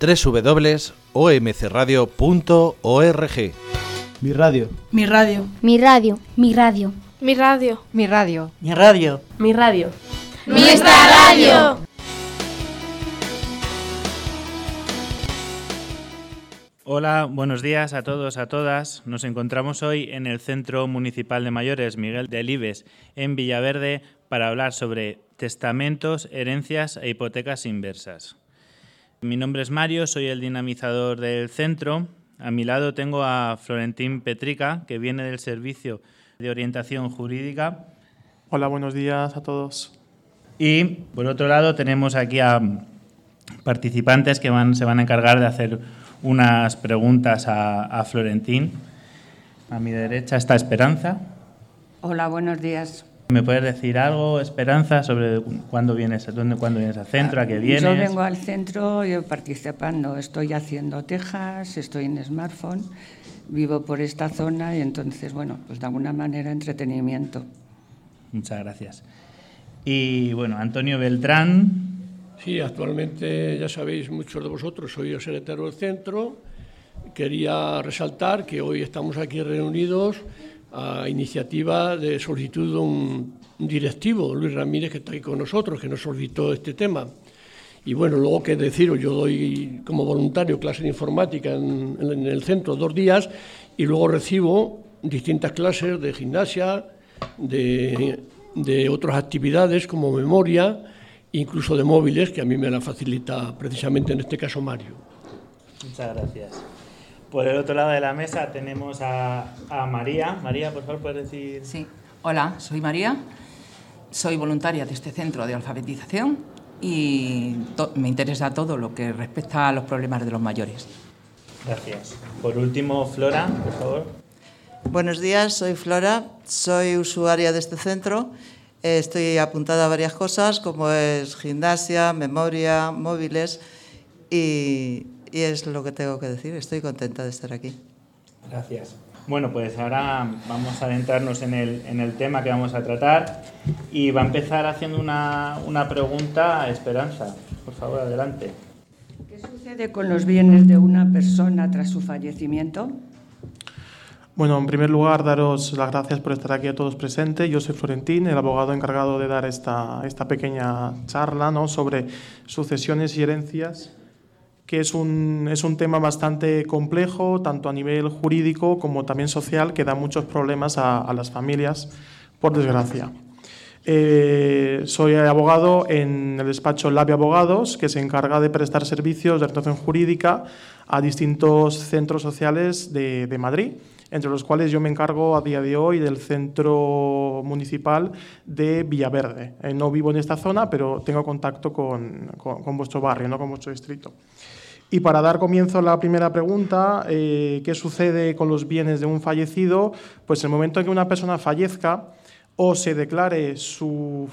www.omcradio.org. Mi radio. Mi radio. Mi radio. Mi radio. Mi radio. Mi radio. Mi radio. Mi radio. Nuestra radio. Hola, buenos días a todos, a todas. Nos encontramos hoy en el Centro Municipal de Mayores Miguel de Libes, en Villaverde, para hablar sobre testamentos, herencias e hipotecas inversas. Mi nombre es Mario, soy el dinamizador del centro. A mi lado tengo a Florentín Petrica, que viene del Servicio de Orientación Jurídica. Hola, buenos días a todos. Y por otro lado tenemos aquí a participantes que van, se van a encargar de hacer unas preguntas a, a Florentín. A mi derecha está Esperanza. Hola, buenos días. ¿Me puedes decir algo, Esperanza, sobre cuándo vienes, dónde, cuándo vienes al centro, a qué vienes? Yo vengo al centro yo participando. Estoy haciendo tejas, estoy en smartphone, vivo por esta zona y entonces, bueno, pues de alguna manera entretenimiento. Muchas gracias. Y bueno, Antonio Beltrán, Sí, actualmente ya sabéis muchos de vosotros, soy el secretario del centro. Quería resaltar que hoy estamos aquí reunidos a iniciativa de solicitud de un directivo, Luis Ramírez, que está aquí con nosotros, que nos solicitó este tema. Y bueno, luego que deciros, yo doy como voluntario clase de informática en, en el centro dos días y luego recibo distintas clases de gimnasia, de, de otras actividades como memoria, incluso de móviles, que a mí me la facilita precisamente en este caso Mario. Muchas gracias. Por el otro lado de la mesa tenemos a, a María. María, por favor, puedes decir. Sí, hola, soy María, soy voluntaria de este centro de alfabetización y me interesa todo lo que respecta a los problemas de los mayores. Gracias. Por último, Flora, por favor. Buenos días, soy Flora, soy usuaria de este centro Estoy apuntada a varias cosas, como es gimnasia, memoria, móviles, y, y, es lo que tengo que decir. Estoy contenta de estar aquí. Gracias. Bueno, pues ahora vamos a adentrarnos en el, en el tema que vamos a tratar y va a empezar haciendo una, una pregunta a Esperanza. Por favor, adelante. ¿Qué sucede con los bienes de una persona tras su fallecimiento? Bueno, en primer lugar, daros las gracias por estar aquí a todos presentes. Yo soy Florentín, el abogado encargado de dar esta, esta pequeña charla ¿no? sobre sucesiones y herencias, que es un, es un tema bastante complejo, tanto a nivel jurídico como también social, que da muchos problemas a, las familias, por desgracia. Eh, soy abogado en el despacho Labia Abogados, que se encarga de prestar servicios de orientación jurídica a distintos centros sociales de, de Madrid entre los cuales yo me encargo a día de hoy del centro municipal de Villaverde. Eh, no vivo en esta zona, pero tengo contacto con, con, vuestro barrio, no con vuestro distrito. Y para dar comienzo a la primera pregunta, eh, ¿qué sucede con los bienes de un fallecido? Pues el momento en que una persona fallezca o se declare su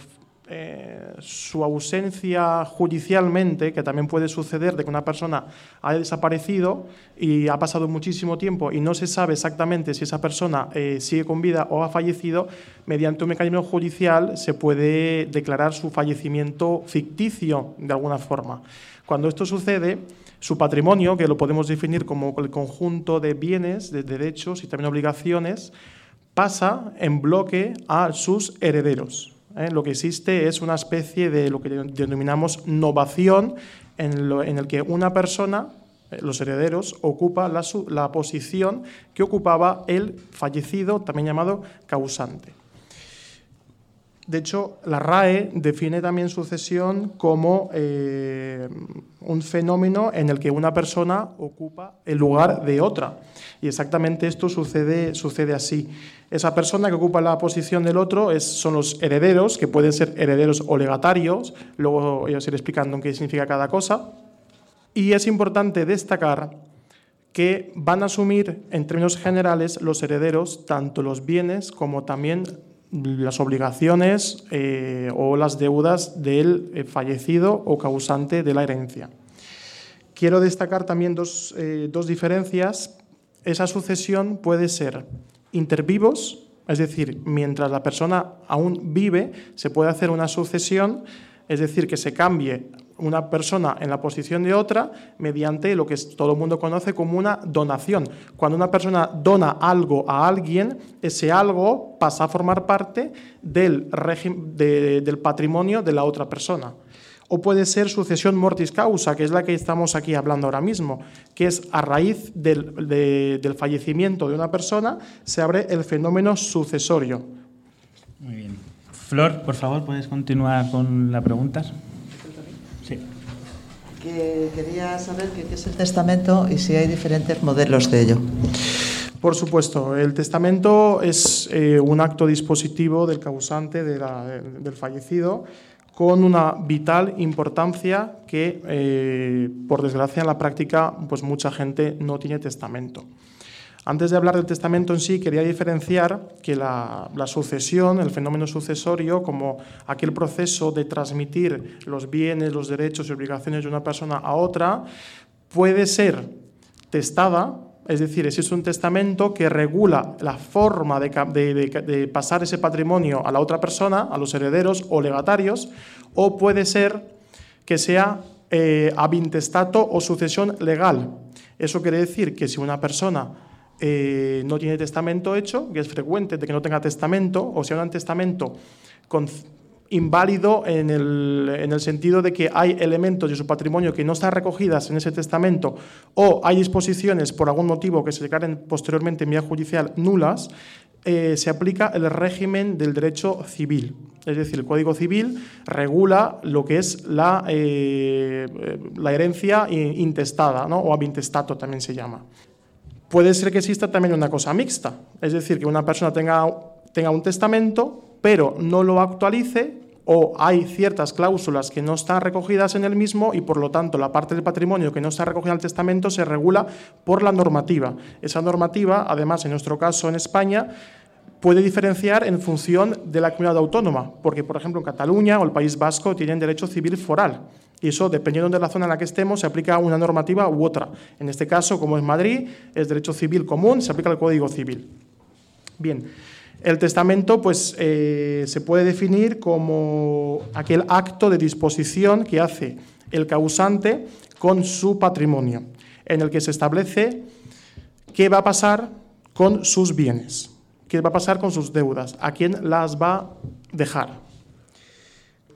eh, su ausencia judicialmente, que también puede suceder de que una persona haya desaparecido y ha pasado muchísimo tiempo y no se sabe exactamente si esa persona eh, sigue con vida o ha fallecido, mediante un mecanismo judicial se puede declarar su fallecimiento ficticio de alguna forma. Cuando esto sucede, su patrimonio, que lo podemos definir como el conjunto de bienes, de derechos y también obligaciones, pasa en bloque a sus herederos. ¿Eh? Lo que existe es una especie de lo que denominamos novación, en, lo, en el que una persona, eh, los herederos, ocupa la, la posición que ocupaba el fallecido, también llamado causante. De hecho, la RAE define también sucesión como eh, un fenómeno en el que una persona ocupa el lugar de otra. Y exactamente esto sucede, sucede así. Esa persona que ocupa la posición del otro son los herederos, que pueden ser herederos o legatarios. Luego voy a ir explicando qué significa cada cosa. Y es importante destacar que van a asumir en términos generales los herederos tanto los bienes como también las obligaciones eh, o las deudas del eh, fallecido o causante de la herencia. Quiero destacar también dos, eh, dos diferencias. Esa sucesión puede ser intervivos, es decir, mientras la persona aún vive, se puede hacer una sucesión, es decir, que se cambie una persona en la posición de otra mediante lo que todo el mundo conoce como una donación. Cuando una persona dona algo a alguien, ese algo pasa a formar parte del, del patrimonio de la otra persona o puede ser sucesión mortis causa, que es la que estamos aquí hablando ahora mismo, que es a raíz del, del fallecimiento de una persona se abre el fenómeno sucesorio. Muy bien. Flor, por favor, ¿puedes continuar con la pregunta? Quería saber qué es el testamento y si hay diferentes modelos de ello. Por supuesto, el testamento es eh, un acto dispositivo del causante del fallecido con una vital importancia que, eh, por desgracia, en la práctica, pues mucha gente no tiene testamento. Antes de hablar del testamento en sí, quería diferenciar que la, sucesión, el fenómeno sucesorio, como aquel proceso de transmitir los bienes, los derechos y obligaciones de una persona a otra, puede ser testada es decir, existe un testamento que regula la forma de, pasar ese patrimonio a la otra persona, a los herederos o legatarios, o puede ser que sea eh, abintestato o sucesión legal. Eso quiere decir que si una persona eh, no tiene testamento hecho, que es frecuente de que no tenga testamento, o sea, un testamento inválido en el, sentido de que hay elementos de su patrimonio que no están recogidas en ese testamento o hay disposiciones por algún motivo que se declaren posteriormente en vía judicial nulas, eh, se aplica el régimen del derecho civil. Es decir, el Código Civil regula lo que es la, eh, herencia intestada, ¿no? o abintestato también se llama. Puede ser que exista también una cosa mixta, es decir, que una persona tenga, tenga un testamento, pero no lo actualice o hay ciertas cláusulas que no están recogidas en el mismo y por lo tanto la parte del patrimonio que no está recogida en el testamento se regula por la normativa. Esa normativa, además en nuestro caso en España, puede diferenciar en función de la comunidad autónoma, porque por ejemplo en Cataluña o el País Vasco tienen derecho civil foral. Y eso, dependiendo de la zona en la que estemos, se aplica una normativa u otra. En este caso, como es Madrid, es derecho civil común, se aplica el Código Civil. Bien, el testamento pues, eh, se puede definir como aquel acto de disposición que hace el causante con su patrimonio, en el que se establece qué va a pasar con sus bienes, qué va a pasar con sus deudas, a quién las va a dejar.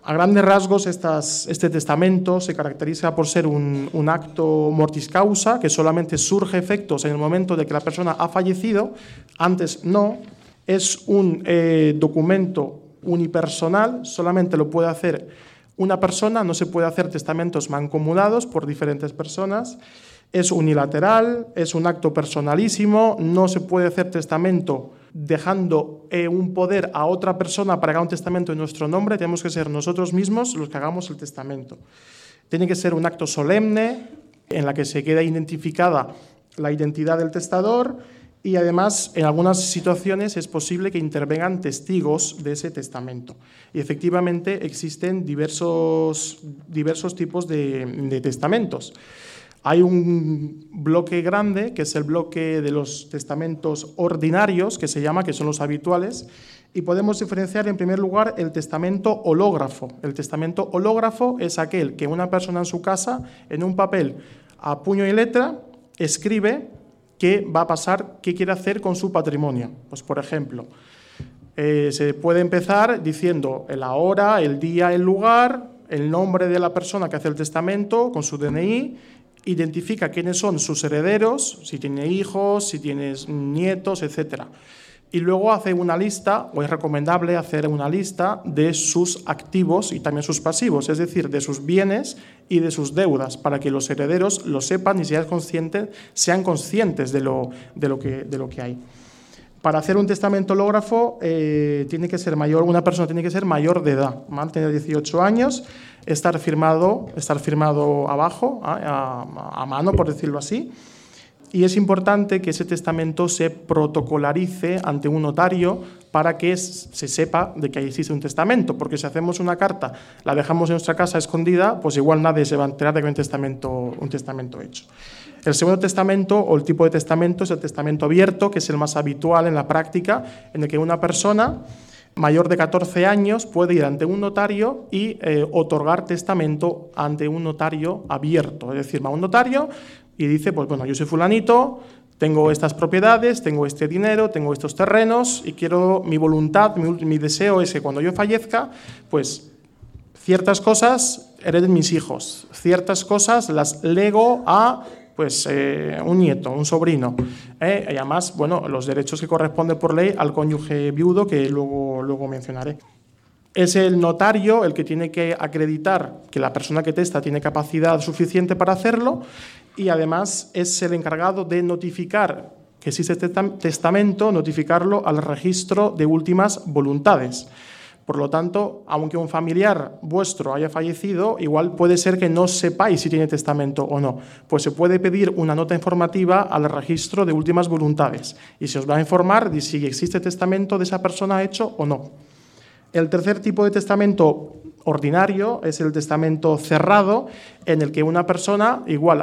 A grandes rasgos, este testamento se caracteriza por ser un, acto mortis causa, que solamente surge efectos en el momento de que la persona ha fallecido, antes no, es un eh, documento unipersonal, solamente lo puede hacer una persona, no se puede hacer testamentos mancomunados por diferentes personas, es unilateral, es un acto personalísimo, no se puede hacer testamento dejando eh, un poder a otra persona para que haga un testamento en nuestro nombre, tenemos que ser nosotros mismos los que hagamos el testamento. Tiene que ser un acto solemne en la que se queda identificada la identidad del testador, y además en algunas situaciones es posible que intervengan testigos de ese testamento. Y efectivamente existen diversos, diversos tipos de, de testamentos. Hay un bloque grande, que es el bloque de los testamentos ordinarios, que se llama, que son los habituales, y podemos diferenciar en primer lugar el testamento hológrafo. El testamento hológrafo es aquel que una persona en su casa, en un papel a puño y letra, escribe qué va a pasar, qué quiere hacer con su patrimonio. Pues, por ejemplo, eh, se puede empezar diciendo la hora, el día, el lugar, el nombre de la persona que hace el testamento con su DNI, identifica quiénes son sus herederos, si tiene hijos, si tienes nietos, etcétera y luego hace una lista, o es recomendable hacer una lista de sus activos y también sus pasivos, es decir, de sus bienes y de sus deudas, para que los herederos lo sepan y sean conscientes, sean conscientes de lo, de lo, que, de lo que hay. Para hacer un testamento hológrafo eh, tiene que ser mayor, una persona tiene que ser mayor de edad, tener 18 años, estar firmado, estar firmado abajo, a, a mano, por decirlo así, y es importante que ese testamento se protocolarice ante un notario para que se sepa de que existe un testamento, porque si hacemos una carta, la dejamos en nuestra casa escondida, pues igual nadie se va a enterar de que hay un testamento, un testamento hecho. El segundo testamento o el tipo de testamento es el testamento abierto, que es el más habitual en la práctica, en el que una persona mayor de 14 años puede ir ante un notario y eh, otorgar testamento ante un notario abierto. Es decir, va a un notario y dice, pues bueno, yo soy fulanito, tengo estas propiedades, tengo este dinero, tengo estos terrenos y quiero mi voluntad, mi, deseo es que cuando yo fallezca, pues ciertas cosas hereden mis hijos, ciertas cosas las lego a pues eh, un nieto, un sobrino. ¿eh? y además, bueno, los derechos que corresponden por ley al cónyuge viudo, que luego, luego mencionaré. Es el notario el que tiene que acreditar que la persona que testa tiene capacidad suficiente para hacerlo y además es el encargado de notificar que existe testamento, notificarlo al registro de últimas voluntades. Por lo tanto, aunque un familiar vuestro haya fallecido, igual puede ser que no sepáis si tiene testamento o no. Pues se puede pedir una nota informativa al registro de últimas voluntades y se os va a informar de si existe testamento de esa persona hecho o no. El tercer tipo de testamento ordinario es el testamento cerrado, en el que una persona, igual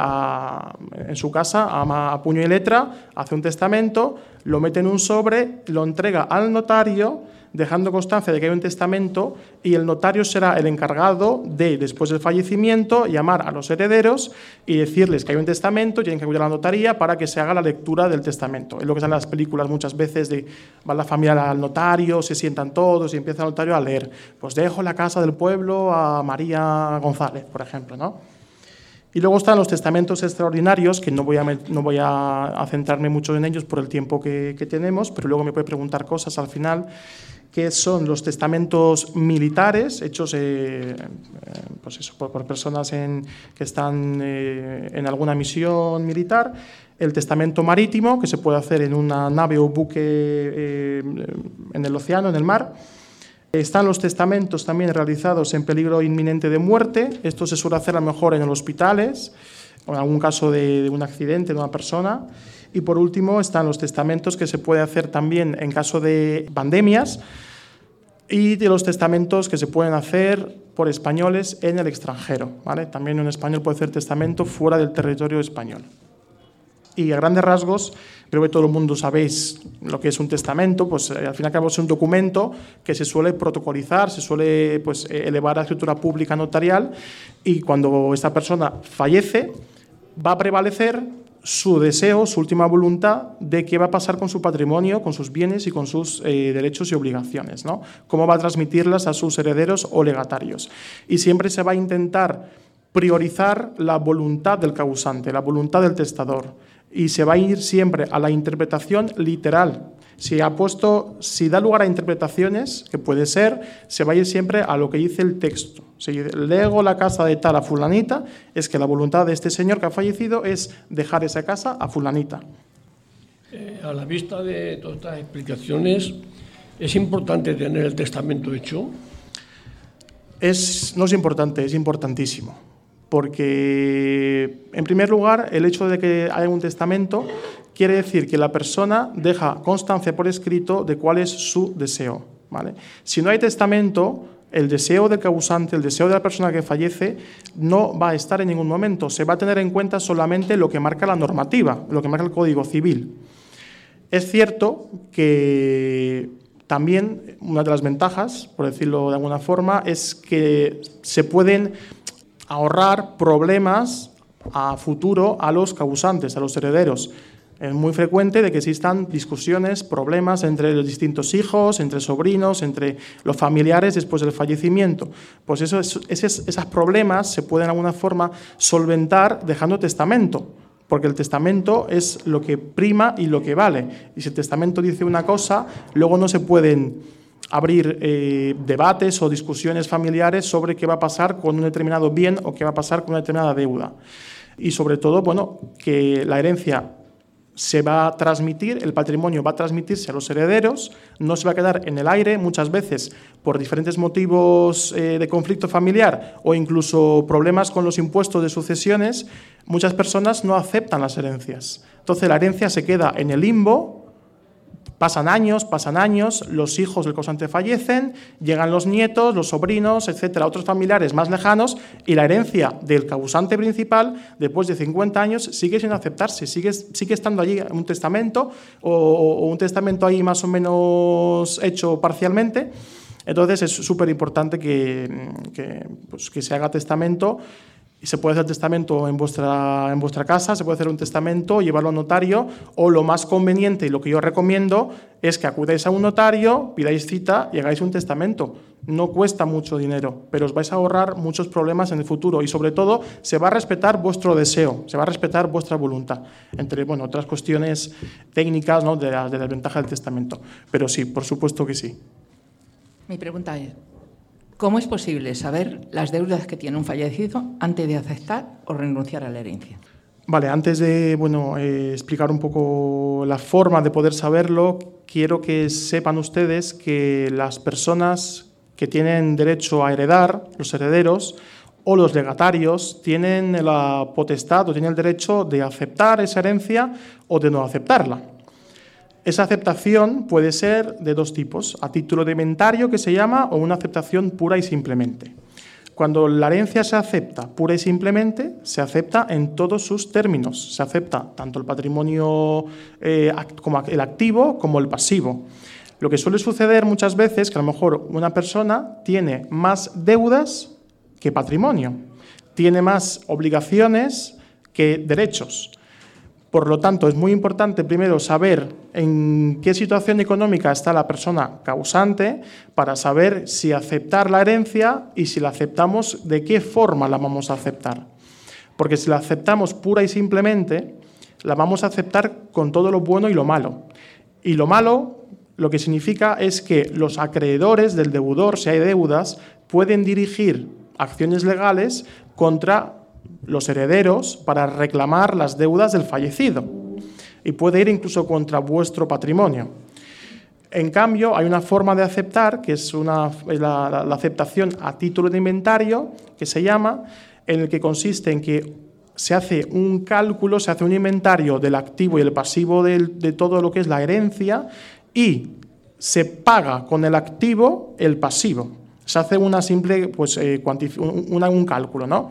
en su casa, a, a puño y letra, hace un testamento, lo mete en un sobre, lo entrega al notario dejando constancia de que hay un testamento y el notario será el encargado de, después del fallecimiento, llamar a los herederos y decirles que hay un testamento, tienen que acudir a la notaría para que se haga la lectura del testamento. Es lo que en las películas muchas veces de va la familia al notario, se sientan todos y empieza el notario a leer. Pues dejo la casa del pueblo a María González, por ejemplo, ¿no? Y luego están los testamentos extraordinarios, que no voy a, no voy a, centrarme mucho en ellos por el tiempo que, que, tenemos, pero luego me puede preguntar cosas al final que son los testamentos militares hechos eh, eh, pues por, personas que están eh, en alguna misión militar, el testamento marítimo, que se puede hacer en una nave o buque en el océano, en el mar. Están los testamentos también realizados en peligro inminente de muerte. Esto se suele hacer a lo mejor en los hospitales o en algún caso de, de un accidente de una persona. Y por último están los testamentos que se puede hacer también en caso de pandemias y de los testamentos que se pueden hacer por españoles en el extranjero. ¿vale? También un español puede hacer testamento fuera del territorio español. Y a grandes rasgos, creo que todo el mundo sabéis lo que es un testamento, pues eh, al fin y al cabo es un documento que se suele protocolizar, se suele pues, eh, elevar a escritura pública notarial y cuando esta persona fallece va a prevalecer su deseo, su última voluntad de qué va a pasar con su patrimonio, con sus bienes y con sus eh, derechos y obligaciones, ¿no? Cómo va a transmitirlas a sus herederos o legatarios. Y siempre se va a intentar priorizar la voluntad del causante, la voluntad del testador. Y se va a ir siempre a la interpretación literal. Si ha puesto, si da lugar a interpretaciones, que puede ser, se va a ir siempre a lo que dice el texto. Si lego la casa de tal a fulanita, es que la voluntad de este señor que ha fallecido es dejar esa casa a fulanita. Eh, a la vista de todas estas explicaciones, ¿es importante tener el testamento hecho? Es, no es importante, es importantísimo. Porque, en primer lugar, el hecho de que haya un testamento quiere decir que la persona deja constancia por escrito de cuál es su deseo. ¿vale? Si no hay testamento, el deseo del causante, el deseo de la persona que fallece, no va a estar en ningún momento. Se va a tener en cuenta solamente lo que marca la normativa, lo que marca el Código Civil. Es cierto que también una de las ventajas, por decirlo de alguna forma, es que se pueden ahorrar problemas a futuro a los causantes, a los herederos. Es muy frecuente de que existan discusiones, problemas entre los distintos hijos, entre sobrinos, entre los familiares después del fallecimiento. Pues eso, esos, esos problemas se pueden de alguna forma solventar dejando testamento, porque el testamento es lo que prima y lo que vale. Y si el testamento dice una cosa, luego no se pueden abrir eh, debates o discusiones familiares sobre qué va a pasar con un determinado bien o qué va a pasar con una determinada deuda. Y sobre todo, bueno, que la herencia se va a transmitir, el patrimonio va a transmitirse a los herederos, no se va a quedar en el aire muchas veces por diferentes motivos eh, de conflicto familiar o incluso problemas con los impuestos de sucesiones, muchas personas no aceptan las herencias. Entonces la herencia se queda en el limbo Pasan años, pasan años, los hijos del causante fallecen, llegan los nietos, los sobrinos, etcétera, otros familiares más lejanos y la herencia del causante principal, después de 50 años, sigue sin aceptarse, sigue, sigue estando allí un testamento o, un testamento ahí más o menos hecho parcialmente. Entonces es súper importante que, pues, que se haga testamento y se puede hacer testamento en vuestra, en vuestra casa, se puede hacer un testamento, llevarlo a notario, o lo más conveniente y lo que yo recomiendo es que acudáis a un notario, pidáis cita y hagáis un testamento. No cuesta mucho dinero, pero os vais a ahorrar muchos problemas en el futuro y sobre todo se va a respetar vuestro deseo, se va a respetar vuestra voluntad, entre bueno, otras cuestiones técnicas ¿no? de, la, de la ventaja del testamento. Pero sí, por supuesto que sí. Mi pregunta es, ¿Cómo es posible saber las deudas que tiene un fallecido antes de aceptar o renunciar a la herencia? Vale, antes de bueno, eh, explicar un poco la forma de poder saberlo, quiero que sepan ustedes que las personas que tienen derecho a heredar, los herederos, o los legatarios tienen la potestad o tienen el derecho de aceptar esa herencia o de no aceptarla. Esa aceptación puede ser de dos tipos, a título de inventario que se llama o una aceptación pura y simplemente. Cuando la herencia se acepta pura y simplemente, se acepta en todos sus términos. Se acepta tanto el patrimonio eh, como el activo como el pasivo. Lo que suele suceder muchas veces es que a lo mejor una persona tiene más deudas que patrimonio, tiene más obligaciones que derechos. Por lo tanto, es muy importante primero saber en qué situación económica está la persona causante para saber si aceptar la herencia y si la aceptamos, de qué forma la vamos a aceptar. Porque si la aceptamos pura y simplemente, la vamos a aceptar con todo lo bueno y lo malo. Y lo malo lo que significa es que los acreedores del deudor, si hay deudas, pueden dirigir acciones legales contra los herederos para reclamar las deudas del fallecido y puede ir incluso contra vuestro patrimonio. En cambio, hay una forma de aceptar, que es, una, la, aceptación a título de inventario, que se llama, en el que consiste en que se hace un cálculo, se hace un inventario del activo y el pasivo de, todo lo que es la herencia y se paga con el activo el pasivo. Se hace una simple, pues, eh, un cálculo, ¿no?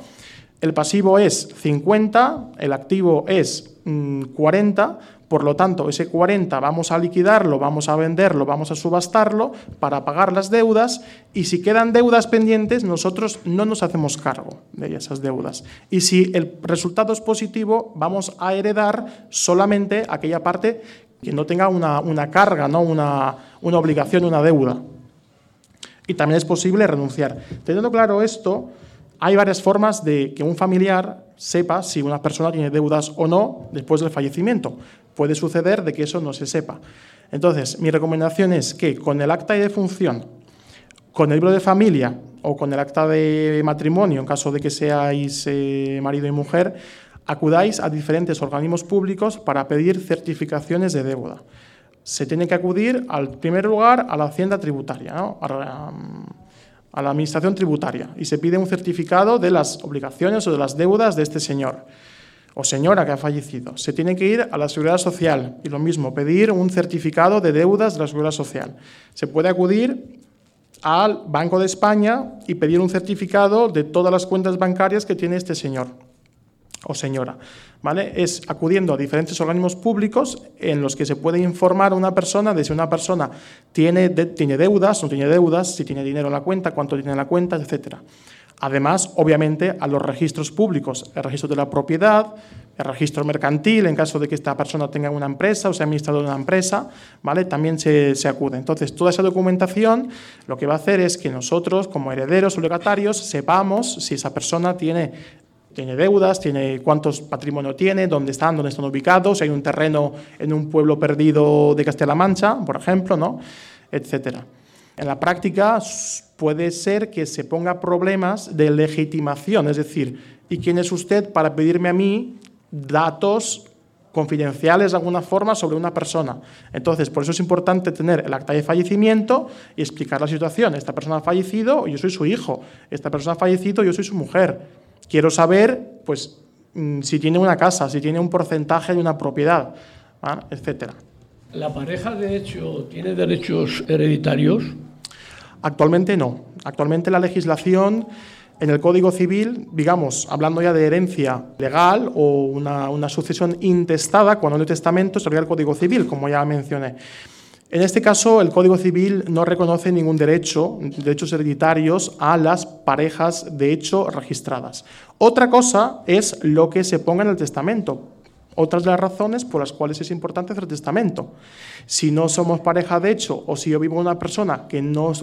El pasivo es 50, el activo es 40, mm, por lo tanto, ese 40 vamos a liquidarlo, vamos a venderlo, vamos a subastarlo para pagar las deudas y si quedan deudas pendientes, nosotros no nos hacemos cargo de esas deudas. Y si el resultado es positivo, vamos a heredar solamente aquella parte que no tenga una, carga, ¿no? una, una obligación, una deuda. Y también es posible renunciar. Teniendo claro esto, hay varias formas de que un familiar sepa si una persona tiene deudas o no después del fallecimiento. Puede suceder de que eso no se sepa. Entonces, mi recomendación es que con el acta de defunción, con el libro de familia o con el acta de matrimonio, en caso de que seáis eh, marido y mujer, acudáis a diferentes organismos públicos para pedir certificaciones de deuda. Se tiene que acudir, al primer lugar, a la hacienda tributaria, ¿no? a la Administración Tributaria y se pide un certificado de las obligaciones o de las deudas de este señor o señora que ha fallecido. Se tiene que ir a la Seguridad Social y lo mismo, pedir un certificado de deudas de la Seguridad Social. Se puede acudir al Banco de España y pedir un certificado de todas las cuentas bancarias que tiene este señor o señora. ¿vale? Es acudiendo a diferentes organismos públicos en los que se puede informar a una persona de si una persona tiene, tiene deudas, no tiene deudas, si tiene dinero en la cuenta, cuánto tiene en la cuenta, etc. Además, obviamente, a los registros públicos, el registro de la propiedad, el registro mercantil, en caso de que esta persona tenga una empresa o sea administrador de una empresa, ¿vale? también se, se, acude. Entonces, toda esa documentación lo que va a hacer es que nosotros, como herederos o legatarios, sepamos si esa persona tiene tiene deudas, tiene cuántos patrimonio tiene, dónde están, dónde están ubicados, si hay un terreno en un pueblo perdido de Castilla-La Mancha, por ejemplo, ¿no? etcétera. En la práctica puede ser que se ponga problemas de legitimación, es decir, ¿y quién es usted para pedirme a mí datos confidenciales de alguna forma sobre una persona. Entonces, por eso es importante tener el acta de fallecimiento y explicar la situación. Esta persona ha fallecido, yo soy su hijo. Esta persona ha fallecido, yo soy su mujer. Quiero saber, pues, mm, si tiene una casa, si tiene un porcentaje de una propiedad, etcétera. ¿La pareja de hecho tiene derechos hereditarios? Actualmente no. Actualmente la legislación en el Código Civil, digamos, hablando ya de herencia legal o una, sucesión intestada, cuando no hay testamento, sería el Código Civil, como ya mencioné. En este caso, el Código Civil no reconoce ningún derecho, derechos hereditarios a las parejas de hecho registradas. Otra cosa es lo que se ponga en el testamento. Otras de las razones por las cuales es importante hacer testamento. Si no somos pareja de hecho o si yo vivo con una persona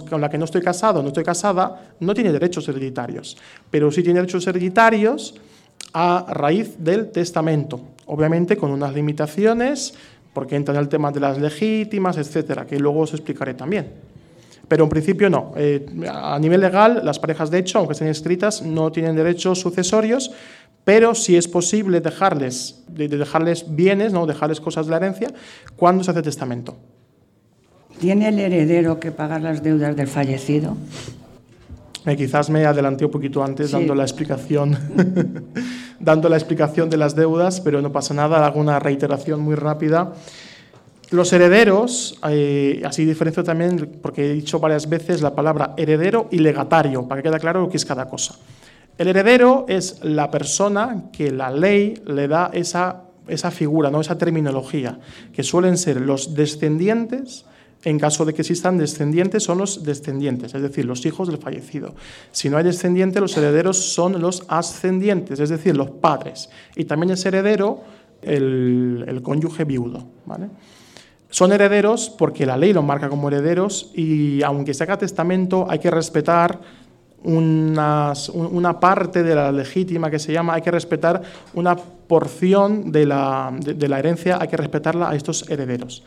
con la que no estoy casado o no estoy casada, no tiene derechos hereditarios. Pero sí tiene derechos hereditarios a raíz del testamento. Obviamente con unas limitaciones, porque entra en el tema de las legítimas, etcétera, que luego os explicaré también. Pero en principio no. Eh, a nivel legal, las parejas de hecho, aunque estén escritas, no tienen derechos sucesorios, pero si es posible dejarles, de dejarles bienes, ¿no? dejarles cosas de la herencia, cuando se hace testamento. ¿Tiene el heredero que pagar las deudas del fallecido? Eh, quizás me adelanté un poquito antes dando la explicación dando la explicación de las deudas, pero no pasa nada, hago una reiteración muy rápida. Los herederos, eh, así diferencio también, porque he dicho varias veces la palabra heredero y legatario, para que quede claro lo que es cada cosa. El heredero es la persona que la ley le da esa, esa figura, ¿no? esa terminología, que suelen ser los descendientes, en caso de que existan descendientes, son los descendientes, es decir, los hijos del fallecido. Si no hay descendiente, los herederos son los ascendientes, es decir, los padres. Y también es heredero el, cónyuge viudo. Son herederos porque la ley los marca como herederos y aunque se haga testamento hay que respetar una parte de la legítima que se llama, hay que respetar una porción de la, herencia, hay que respetarla a estos herederos.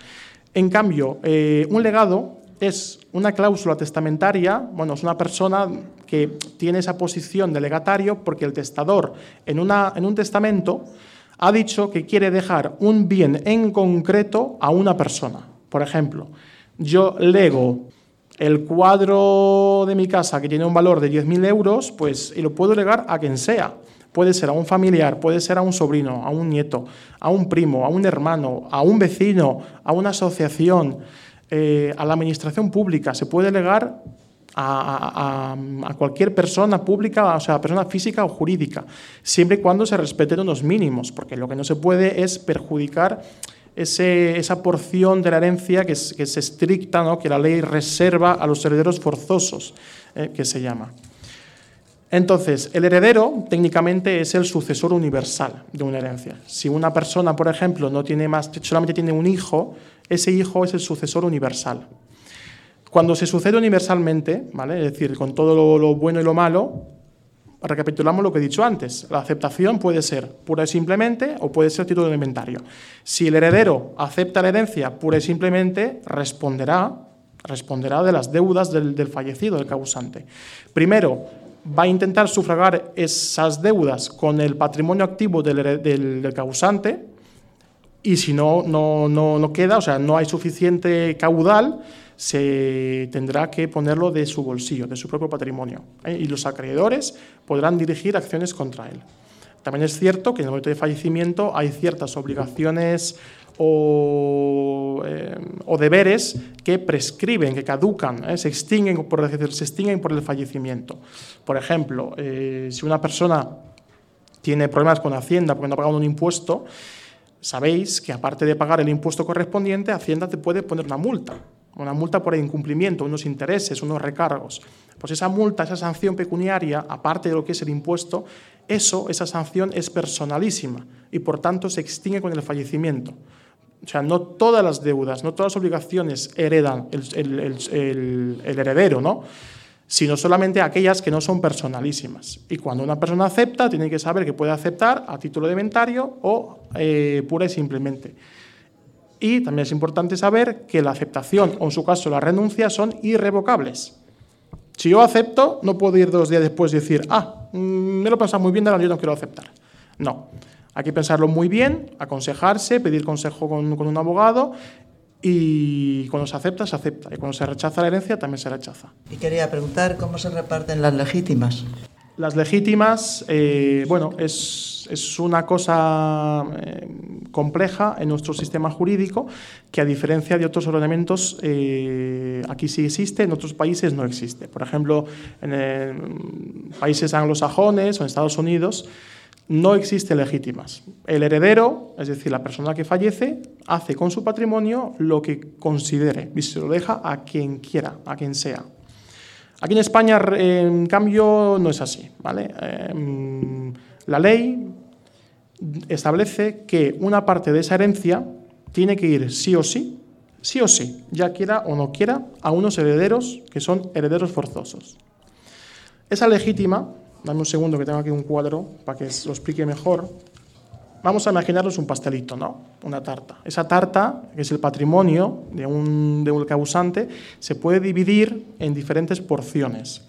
En cambio, eh, un legado es una cláusula testamentaria, bueno, es una persona que tiene esa posición de legatario porque el testador en, una, en un testamento ha dicho que quiere dejar un bien en concreto a una persona. Por ejemplo, yo lego el cuadro de mi casa que tiene un valor de 10.000 euros, pues y lo puedo legar a quien sea. Puede ser a un familiar, puede ser a un sobrino, a un nieto, a un primo, a un hermano, a un vecino, a una asociación, eh, a la administración pública. Se puede legar a, a, cualquier persona pública, o sea, persona física o jurídica, siempre y cuando se respeten unos mínimos, porque lo que no se puede es perjudicar esa porción de la herencia que es, que es estricta, ¿no? que la ley reserva a los herederos forzosos, eh, que se llama. Entonces, el heredero técnicamente es el sucesor universal de una herencia. Si una persona, por ejemplo, no tiene más, solamente tiene un hijo, ese hijo es el sucesor universal. Cuando se sucede universalmente, ¿vale? es decir, con todo lo bueno y lo malo, recapitulamos lo que he dicho antes. La aceptación puede ser pura y simplemente o puede ser título de inventario. Si el heredero acepta la herencia pura y simplemente, responderá, responderá de las deudas del, fallecido, del causante. Primero, va a intentar sufragar esas deudas con el patrimonio activo del, causante y si no, no, no, no queda, o sea, no hay suficiente caudal, se tendrá que ponerlo de su bolsillo, de su propio patrimonio, ¿eh? y los acreedores podrán dirigir acciones contra él. También es cierto que en el momento de fallecimiento hay ciertas obligaciones o, eh, deberes que prescriben, que caducan, ¿eh? se, extinguen, por se extinguen por el fallecimiento. Por ejemplo, si una persona tiene problemas con Hacienda porque no ha pagado un impuesto, sabéis que aparte de pagar el impuesto correspondiente, Hacienda te puede poner una multa una multa por incumplimiento, unos intereses, unos recargos. Pues esa multa, esa sanción pecuniaria, aparte de lo que es el impuesto, eso, esa sanción es personalísima y por tanto se extingue con el fallecimiento. O sea, no todas las deudas, no todas las obligaciones heredan el, heredero, ¿no? sino solamente aquellas que no son personalísimas. Y cuando una persona acepta, tiene que saber que puede aceptar a título de inventario o eh, pura y simplemente. Y también es importante saber que la aceptación o en su caso la renuncia son irrevocables. Si yo acepto, no puedo ir dos días después y decir, ah, mm, me lo he pensado muy bien, ahora yo no quiero aceptar. No, hay que pensarlo muy bien, aconsejarse, pedir consejo con, con un abogado y cuando se acepta, se acepta. Y cuando se rechaza la herencia, también se rechaza. Y quería preguntar cómo se reparten las legítimas. Las legítimas, eh, bueno, es es, una cosa eh, compleja en nuestro sistema jurídico que a diferencia de otros ordenamientos eh, aquí sí existe, en otros países no existe. Por ejemplo, en países anglosajones o en Estados Unidos no existe legítimas. El heredero, es decir, la persona que fallece, hace con su patrimonio lo que considere y se lo deja a quien quiera, a quien sea. Aquí en España, en cambio, no es así. ¿vale? Em, la ley establece que una parte de esa herencia tiene que ir sí o sí, sí o sí, ya quiera o no quiera, a unos herederos que son herederos forzosos. Esa legítima, dame un segundo que tengo aquí un cuadro para que lo explique mejor. Vamos a imaginarnos un pastelito, ¿no? Una tarta. Esa tarta, que es el patrimonio de un, de se puede dividir en diferentes porciones.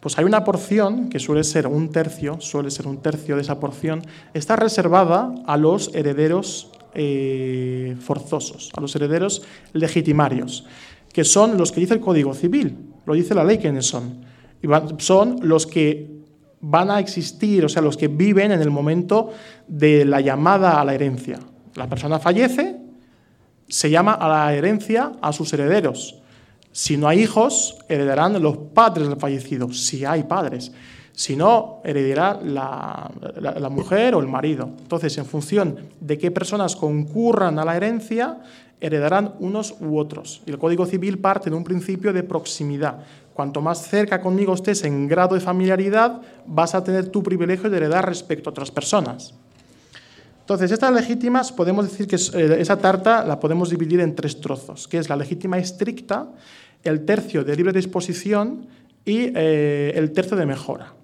Pues hay una porción, que suele ser un tercio, suele ser un tercio de esa porción, está reservada a los herederos eh, forzosos, a los herederos legitimarios, que son los que dice el Código Civil, lo dice la ley quiénes son. Y son los que van a existir, o sea, los que viven en el momento de la llamada a la herencia. La persona fallece, se llama a la herencia a sus herederos. Si no hay hijos, heredarán los padres del fallecido, si hay padres. Si no, heredará la, la, mujer o el marido. Entonces, en función de qué personas concurran a la herencia, heredarán unos u otros. Y el Código Civil parte de un principio de proximidad. Cuanto más cerca conmigo estés en grado de familiaridad, vas a tener tu privilegio de heredar respecto a otras personas. Entonces, estas legítimas, podemos decir que eh, esa tarta la podemos dividir en tres trozos, que es la legítima estricta, el tercio de libre disposición y eh, el tercio de mejora.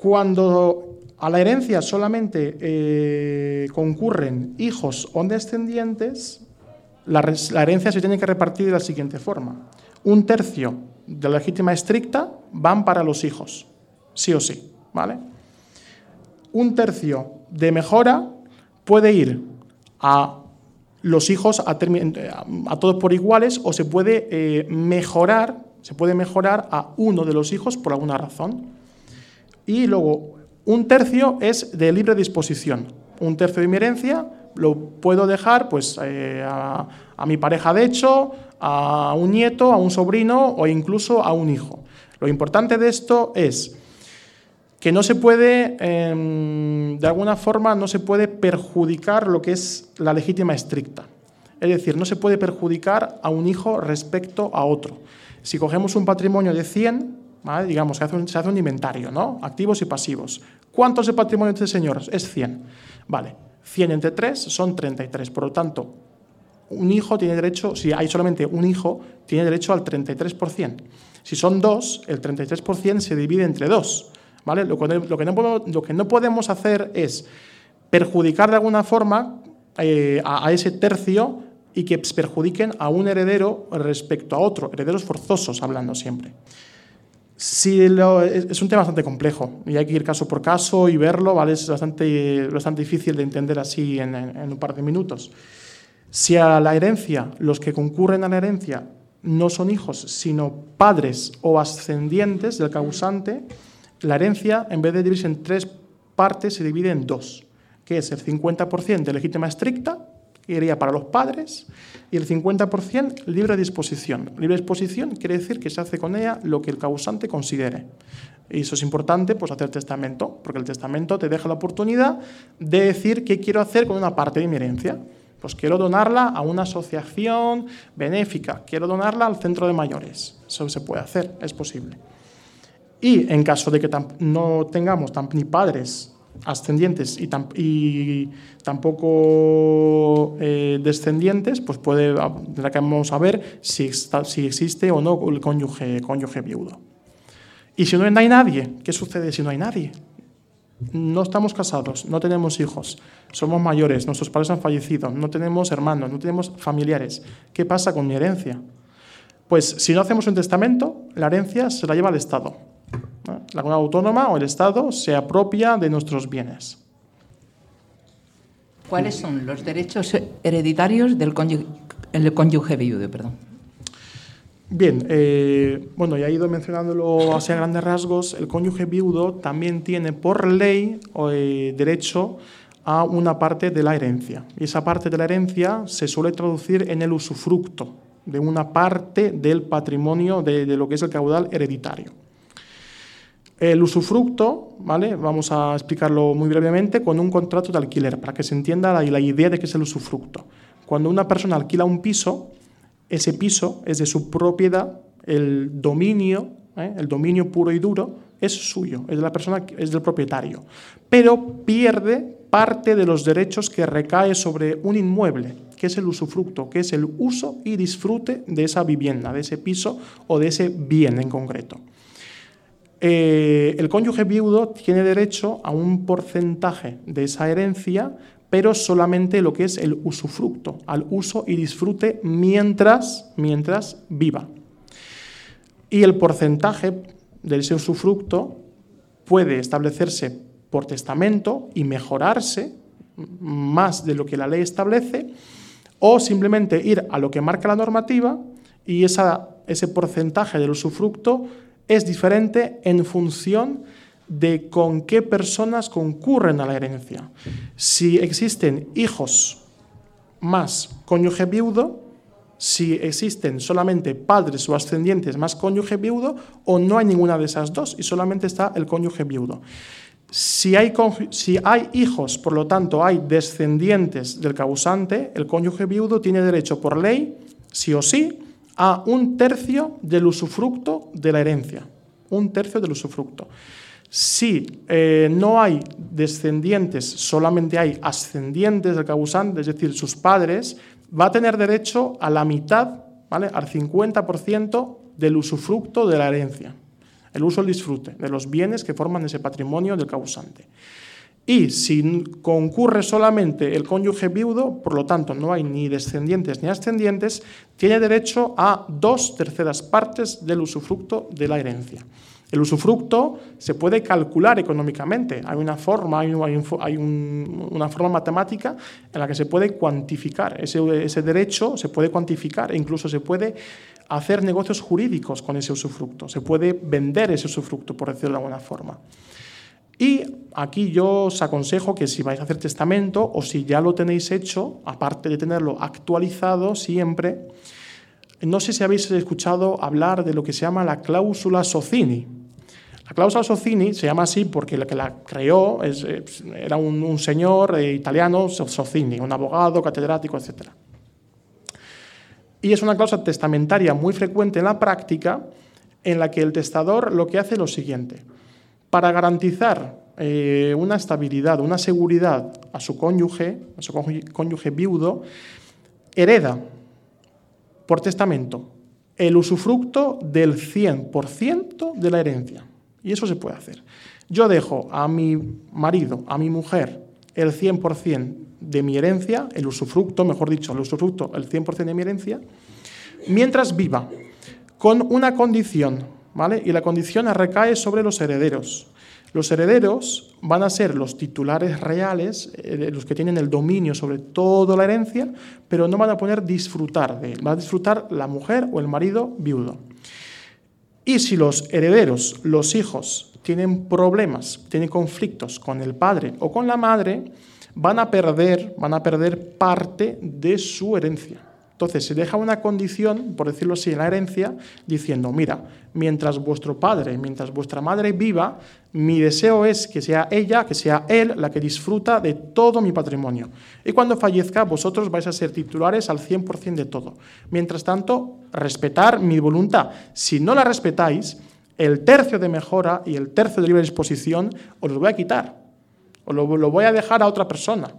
Cuando a la herencia solamente eh, concurren hijos o descendientes, la, herencia se tiene que repartir de la siguiente forma. Un tercio de la legítima estricta van para los hijos, sí o sí, ¿vale? Un tercio de mejora puede ir a los hijos a, todos por iguales o se puede eh, mejorar, se puede mejorar a uno de los hijos por alguna razón. Y luego, un tercio es de libre disposición. Un tercio de mi herencia lo puedo dejar pues, eh, a, mi pareja de hecho, a un nieto, a un sobrino o incluso a un hijo. Lo importante de esto es que no se puede, em, de alguna forma, no se puede perjudicar lo que es la legítima estricta. Es decir, no se puede perjudicar a un hijo respecto a otro. Si cogemos un patrimonio de 100, digamos, se hace, un, se hace, un, inventario, ¿no? Activos y pasivos. ¿Cuántos de patrimonio de este señor? Es 100. Vale, 100 entre 3 son 33. Por lo tanto, un hijo tiene derecho, si hay solamente un hijo, tiene derecho al 33%. Si son dos, el 33% se divide entre dos. Lo, que no podemos, hacer es perjudicar de alguna forma eh, a, ese tercio y que perjudiquen a un heredero respecto a otro, herederos forzosos hablando siempre. Es un tema bastante complejo y hay que ir caso por caso y verlo, ¿vale? Es bastante, bastante difícil de entender así en, en un par de minutos. Si a la herencia, los que concurren a la herencia no son hijos, sino padres o ascendientes del causante, la herencia, en vez de dividirse en tres partes, se divide en dos, que es el 50% de legítima estricta, iría para los padres, y el 50% libre disposición. Libre disposición quiere decir que se hace con ella lo que el causante considere. Y eso es importante, pues hacer testamento, porque el testamento te deja la oportunidad de decir qué quiero hacer con una parte de mi herencia. Pues quiero donarla a una asociación benéfica, quiero donarla al centro de mayores. Eso se puede hacer, es posible. Y en caso de que no tengamos ni padres ascendientes y, tampoco eh, descendientes, pues puede, vamos a ver si, si existe o no el cónyuge, cónyuge viudo. Y si no hay nadie, ¿qué sucede si no hay nadie? No estamos casados, no tenemos hijos, somos mayores, nuestros padres han fallecido, no tenemos hermanos, no tenemos familiares. ¿Qué pasa con mi herencia? Pues si no hacemos un testamento, la herencia se la lleva al Estado la comunidad autónoma o el Estado se apropia de nuestros bienes. ¿Cuáles son los derechos hereditarios del cónyuge, el cónyuge viudo? Perdón? Bien, eh, bueno, ya he ido mencionándolo así a grandes rasgos, el cónyuge viudo también tiene por ley eh, derecho a una parte de la herencia. Y esa parte de la herencia se suele traducir en el usufructo de una parte del patrimonio de, lo que es el caudal hereditario. El usufructo, ¿vale? vamos a explicarlo muy brevemente, con un contrato de alquiler, para que se entienda la, idea de qué es el usufructo. Cuando una persona alquila un piso, ese piso es de su propiedad, el dominio, ¿eh? el dominio puro y duro, es suyo, es de la persona, es del propietario, pero pierde parte de los derechos que recae sobre un inmueble, que es el usufructo, que es el uso y disfrute de esa vivienda, de ese piso o de ese bien en concreto. Eh, el cónyuge viudo tiene derecho a un porcentaje de esa herencia, pero solamente lo que es el usufructo, al uso y disfrute mientras, mientras viva. Y el porcentaje de ese usufructo puede establecerse por testamento y mejorarse más de lo que la ley establece, o simplemente ir a lo que marca la normativa y esa, ese porcentaje del usufructo es diferente en función de con qué personas concurren a la herencia. Si existen hijos más cónyuge viudo, si existen solamente padres o ascendientes más cónyuge viudo, o no hay ninguna de esas dos y solamente está el cónyuge viudo. Si hay, hijos, por lo tanto hay descendientes del causante, el cónyuge viudo tiene derecho por ley, sí o sí, a un tercio del usufructo de la herencia. Un tercio del usufructo. Si eh, no hay descendientes, solamente hay ascendientes del causante, es decir, sus padres, va a tener derecho a la mitad, ¿vale? al 50% del usufructo de la herencia el uso, el disfrute de los bienes que forman ese patrimonio del causante. Y si concurre solamente el cónyuge viudo, por lo tanto no hay ni descendientes ni ascendientes, tiene derecho a dos terceras partes del usufructo de la herencia. El usufructo se puede calcular económicamente. Hay una forma, hay, una forma matemática en la que se puede cuantificar. Ese, ese, derecho se puede cuantificar e incluso se puede hacer negocios jurídicos con ese usufructo. Se puede vender ese usufructo, por decirlo de alguna forma. Y aquí yo os aconsejo que si vais a hacer testamento o si ya lo tenéis hecho, aparte de tenerlo actualizado siempre, no sé si habéis escuchado hablar de lo que se llama la cláusula Socini. La cláusula Socini se llama así porque el que la creó era un, señor eh, italiano, Socini, un abogado, catedrático, etc. Y es una cláusula testamentaria muy frecuente en la práctica en la que el testador lo que hace es lo siguiente. Para garantizar eh, una estabilidad, una seguridad a su cónyuge, a su cónyuge viudo, hereda por testamento el usufructo del 100% de la herencia. Y eso se puede hacer. Yo dejo a mi marido, a mi mujer, el 100% de mi herencia, el usufructo, mejor dicho, el usufructo, el 100% de mi herencia, mientras viva, con una condición, Y la condición recae sobre los herederos. Los herederos van a ser los titulares reales, eh, los que tienen el dominio sobre toda la herencia, pero no van a poder disfrutar de él, va a disfrutar la mujer o el marido viudo. Y si los herederos, los hijos, tienen problemas, tienen conflictos con el padre o con la madre, van a perder, van a perder parte de su herencia. Entonces se deja una condición, por decirlo así, en la herencia, diciendo, mira, mientras vuestro padre, mientras vuestra madre viva, mi deseo es que sea ella, que sea él, la que disfruta de todo mi patrimonio. Y cuando fallezca, vosotros vais a ser titulares al 100% de todo. Mientras tanto, respetar mi voluntad. Si no la respetáis, el tercio de mejora y el tercio de libre disposición os los voy a quitar. O lo, lo voy a dejar a otra persona.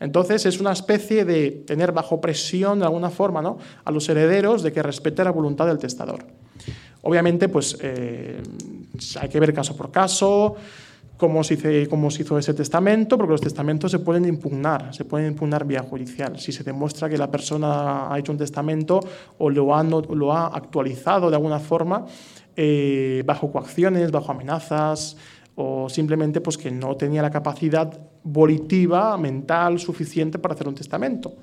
Entonces es una especie de tener bajo presión de alguna forma ¿no? a los herederos de que respete la voluntad del testador. Obviamente, pues eh, hay que ver caso por caso cómo se, cómo se hizo ese testamento, porque los testamentos se pueden impugnar, se pueden impugnar vía judicial. Si se demuestra que la persona ha hecho un testamento o lo ha, lo ha actualizado de alguna forma eh, bajo coacciones, bajo amenazas, o simplemente pues, que no tenía la capacidad volitiva, mental suficiente para hacer un testamento.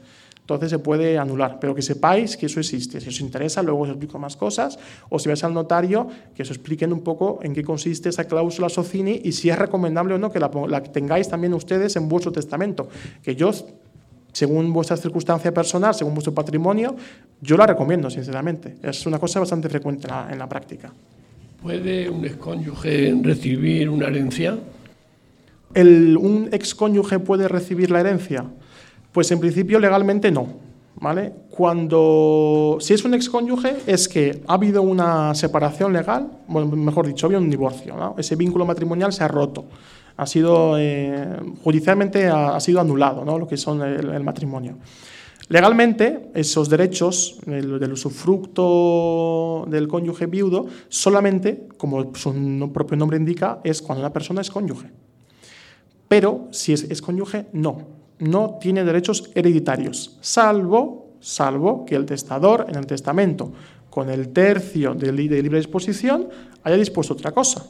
entonces se puede anular. Pero que sepáis que eso existe. Si os interesa, luego os explico más cosas. O si vais al notario, que os expliquen un poco en qué consiste esa cláusula Socini y si es recomendable o no que la, tengáis también ustedes en vuestro testamento. Que yo, según vuestra circunstancia personal, según vuestro patrimonio, yo la recomiendo, sinceramente. Es una cosa bastante frecuente en la práctica. ¿Puede un excónyuge recibir una herencia? ¿El, ¿Un excónyuge puede recibir la herencia? Pues en principio legalmente no. ¿vale? Cuando, si es un excónyuge, es que ha habido una separación legal, bueno, mejor dicho, había un divorcio. Ese vínculo matrimonial se ha roto. Ha sido, eh, judicialmente ha, sido anulado ¿no? lo que son el matrimonio. Legalmente, esos derechos el, del usufructo del cónyuge viudo, solamente, como su propio nombre indica, es cuando una persona es cónyuge. Pero si es, es cónyuge, no no tiene derechos hereditarios, salvo, salvo que el testador en el testamento, con el tercio de, de libre disposición, haya dispuesto otra cosa.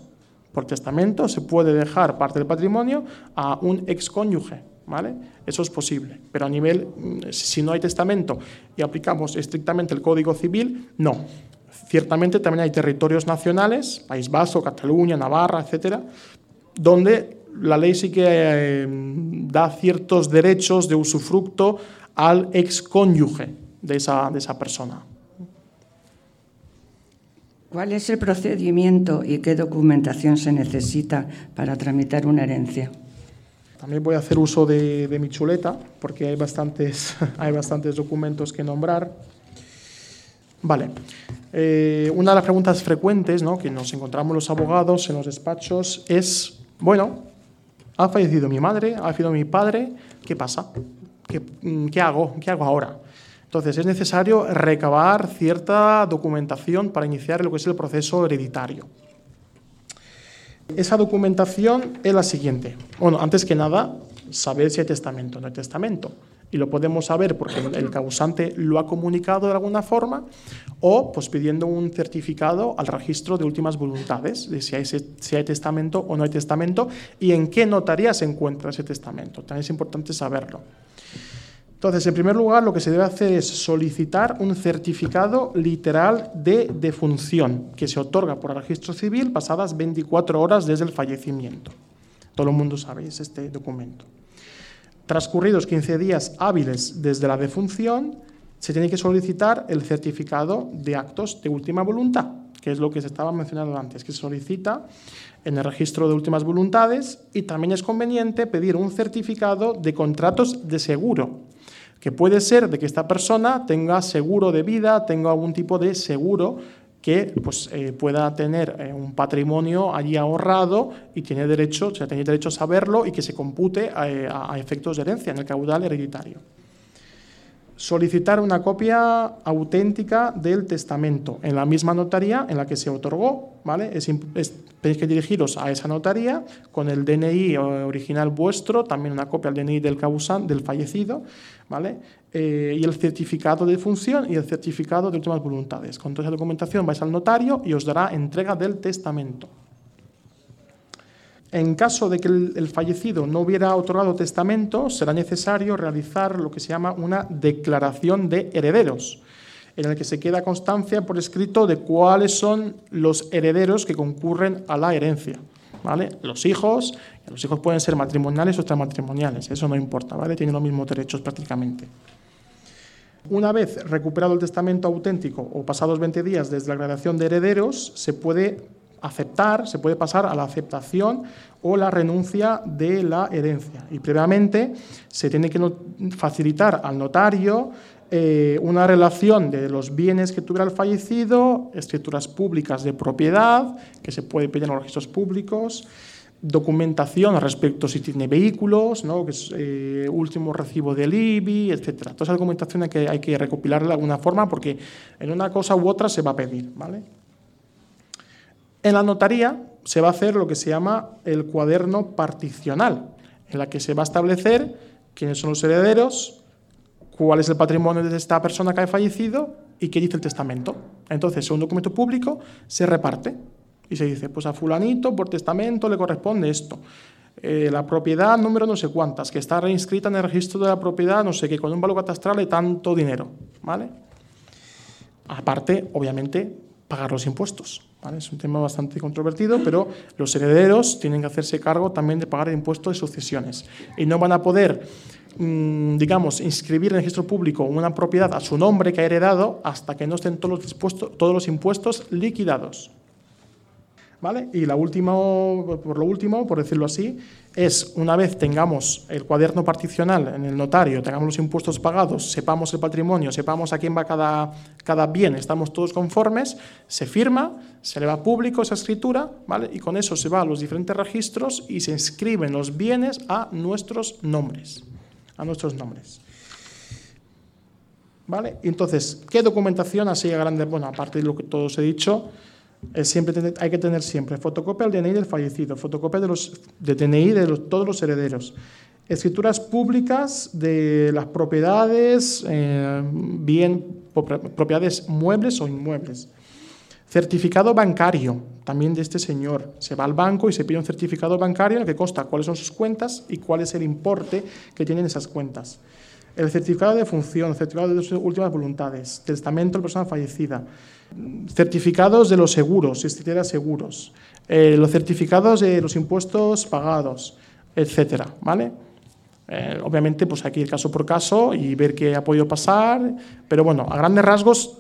Por testamento se puede dejar parte del patrimonio a un excónyuge, ¿vale? Eso es posible, pero a nivel, mm, si no hay testamento y aplicamos estrictamente el Código Civil, no. Ciertamente también hay territorios nacionales, País Vasco, Cataluña, Navarra, etcétera, donde la ley sí que eh, da ciertos derechos de usufructo al excónyuge de esa, de esa persona. ¿Cuál es el procedimiento y qué documentación se necesita para tramitar una herencia? También voy a hacer uso de, mi chuleta porque hay bastantes, hay bastantes documentos que nombrar. Vale. Eh, una de las preguntas frecuentes ¿no? que nos encontramos los abogados en los despachos es, bueno, ha fallecido mi madre, ha fallecido mi padre, ¿qué pasa? ¿Qué, mm, ¿Qué, hago? ¿Qué hago ahora? Entonces es necesario recabar cierta documentación para iniciar lo que es el proceso hereditario. Esa documentación es la siguiente. Bueno, antes que nada, saber si hay testamento o no hay testamento y lo podemos saber porque el causante lo ha comunicado de alguna forma o pues pidiendo un certificado al registro de últimas voluntades de si hay, si hay testamento o no hay testamento y en qué notaría se encuentra ese testamento. También es importante saberlo. Entonces, en primer lugar, lo que se debe hacer es solicitar un certificado literal de defunción que se otorga por el registro civil pasadas 24 horas desde el fallecimiento. Todo el mundo sabe este documento. Transcurridos 15 días hábiles desde la defunción, se tiene que solicitar el certificado de actos de última voluntad, que es lo que se estaba mencionando antes, que se solicita en el registro de últimas voluntades y también es conveniente pedir un certificado de contratos de seguro, que puede ser de que esta persona tenga seguro de vida, tenga algún tipo de seguro que pues, eh, pueda tener eh, un patrimonio allí ahorrado y tiene derecho, o sea, tiene derecho a saberlo y que se compute eh, a, a efectos de herencia en el caudal hereditario solicitar una copia auténtica del testamento en la misma notaría en la que se otorgó, ¿vale? Es, tenéis que dirigiros a esa notaría con el DNI original vuestro, también una copia del DNI del del fallecido, ¿vale? Eh, y el certificado de función y el certificado de últimas voluntades. Con toda esa documentación vais al notario y os dará entrega del testamento. En caso de que el, fallecido no hubiera otorgado testamento, será necesario realizar lo que se llama una declaración de herederos, en el que se queda constancia por escrito de cuáles son los herederos que concurren a la herencia. ¿vale? Los hijos, los hijos pueden ser matrimoniales o extramatrimoniales, eso no importa, ¿vale? tienen los mismos derechos prácticamente. Una vez recuperado el testamento auténtico o pasados 20 días desde la graduación de herederos, se puede aceptar, se puede pasar a la aceptación o la renuncia de la herencia. Y previamente se tiene que facilitar al notario eh, una relación de los bienes que tuviera el fallecido, escrituras públicas de propiedad, que se puede pedir en los registros públicos, documentación respecto si tiene vehículos, ¿no? que es, eh, último recibo del IBI, etc. Toda esa documentación hay que, hay que recopilarla de alguna forma porque en una cosa u otra se va a pedir. ¿vale? En la notaría se va a hacer lo que se llama el cuaderno particional, en la que se va a establecer quiénes son los herederos, cuál es el patrimonio de esta persona que ha fallecido y qué dice el testamento. Entonces, es un documento público se reparte y se dice, pues a fulanito por testamento le corresponde esto. eh, la propiedad número no sé cuántas, que está reinscrita en el registro de la propiedad, no sé qué, con un valor catastral de tanto dinero, ¿vale? Aparte, obviamente, pagar los impuestos. Es un tema bastante controvertido, pero los herederos tienen que hacerse cargo también de pagar el impuesto de sucesiones. Y no van a poder, mm, digamos, inscribir en el registro público una propiedad a su nombre que ha heredado hasta que no estén todos los, todos los impuestos liquidados. ¿Vale? Y la última, por lo último, por decirlo así, es una vez tengamos el cuaderno particional en el notario, tengamos los impuestos pagados, sepamos el patrimonio, sepamos a quién va cada, cada bien, estamos todos conformes, se firma, se le va público esa escritura, ¿vale? Y con eso se va a los diferentes registros y se inscriben los bienes a nuestros nombres, a nuestros nombres. ¿Vale? Entonces, ¿qué documentación así a grande? Bueno, aparte de lo que todos he dicho, siempre hay que tener siempre fotocopia del DNI del fallecido, fotocopia de los, de DNI de todos los herederos, escrituras públicas de las propiedades, eh, bien propiedades muebles o inmuebles. Certificado bancario, también de este señor. Se va al banco y se pide un certificado bancario en el que consta cuáles son sus cuentas y cuál es el importe que tienen esas cuentas. El certificado de función, certificado de sus últimas voluntades, testamento de persona fallecida, certificados de los seguros, si seguros, eh, los certificados de los impuestos pagados, etcétera, ¿vale? Eh, obviamente, pues aquí ir caso por caso y ver qué ha podido pasar, pero bueno, a grandes rasgos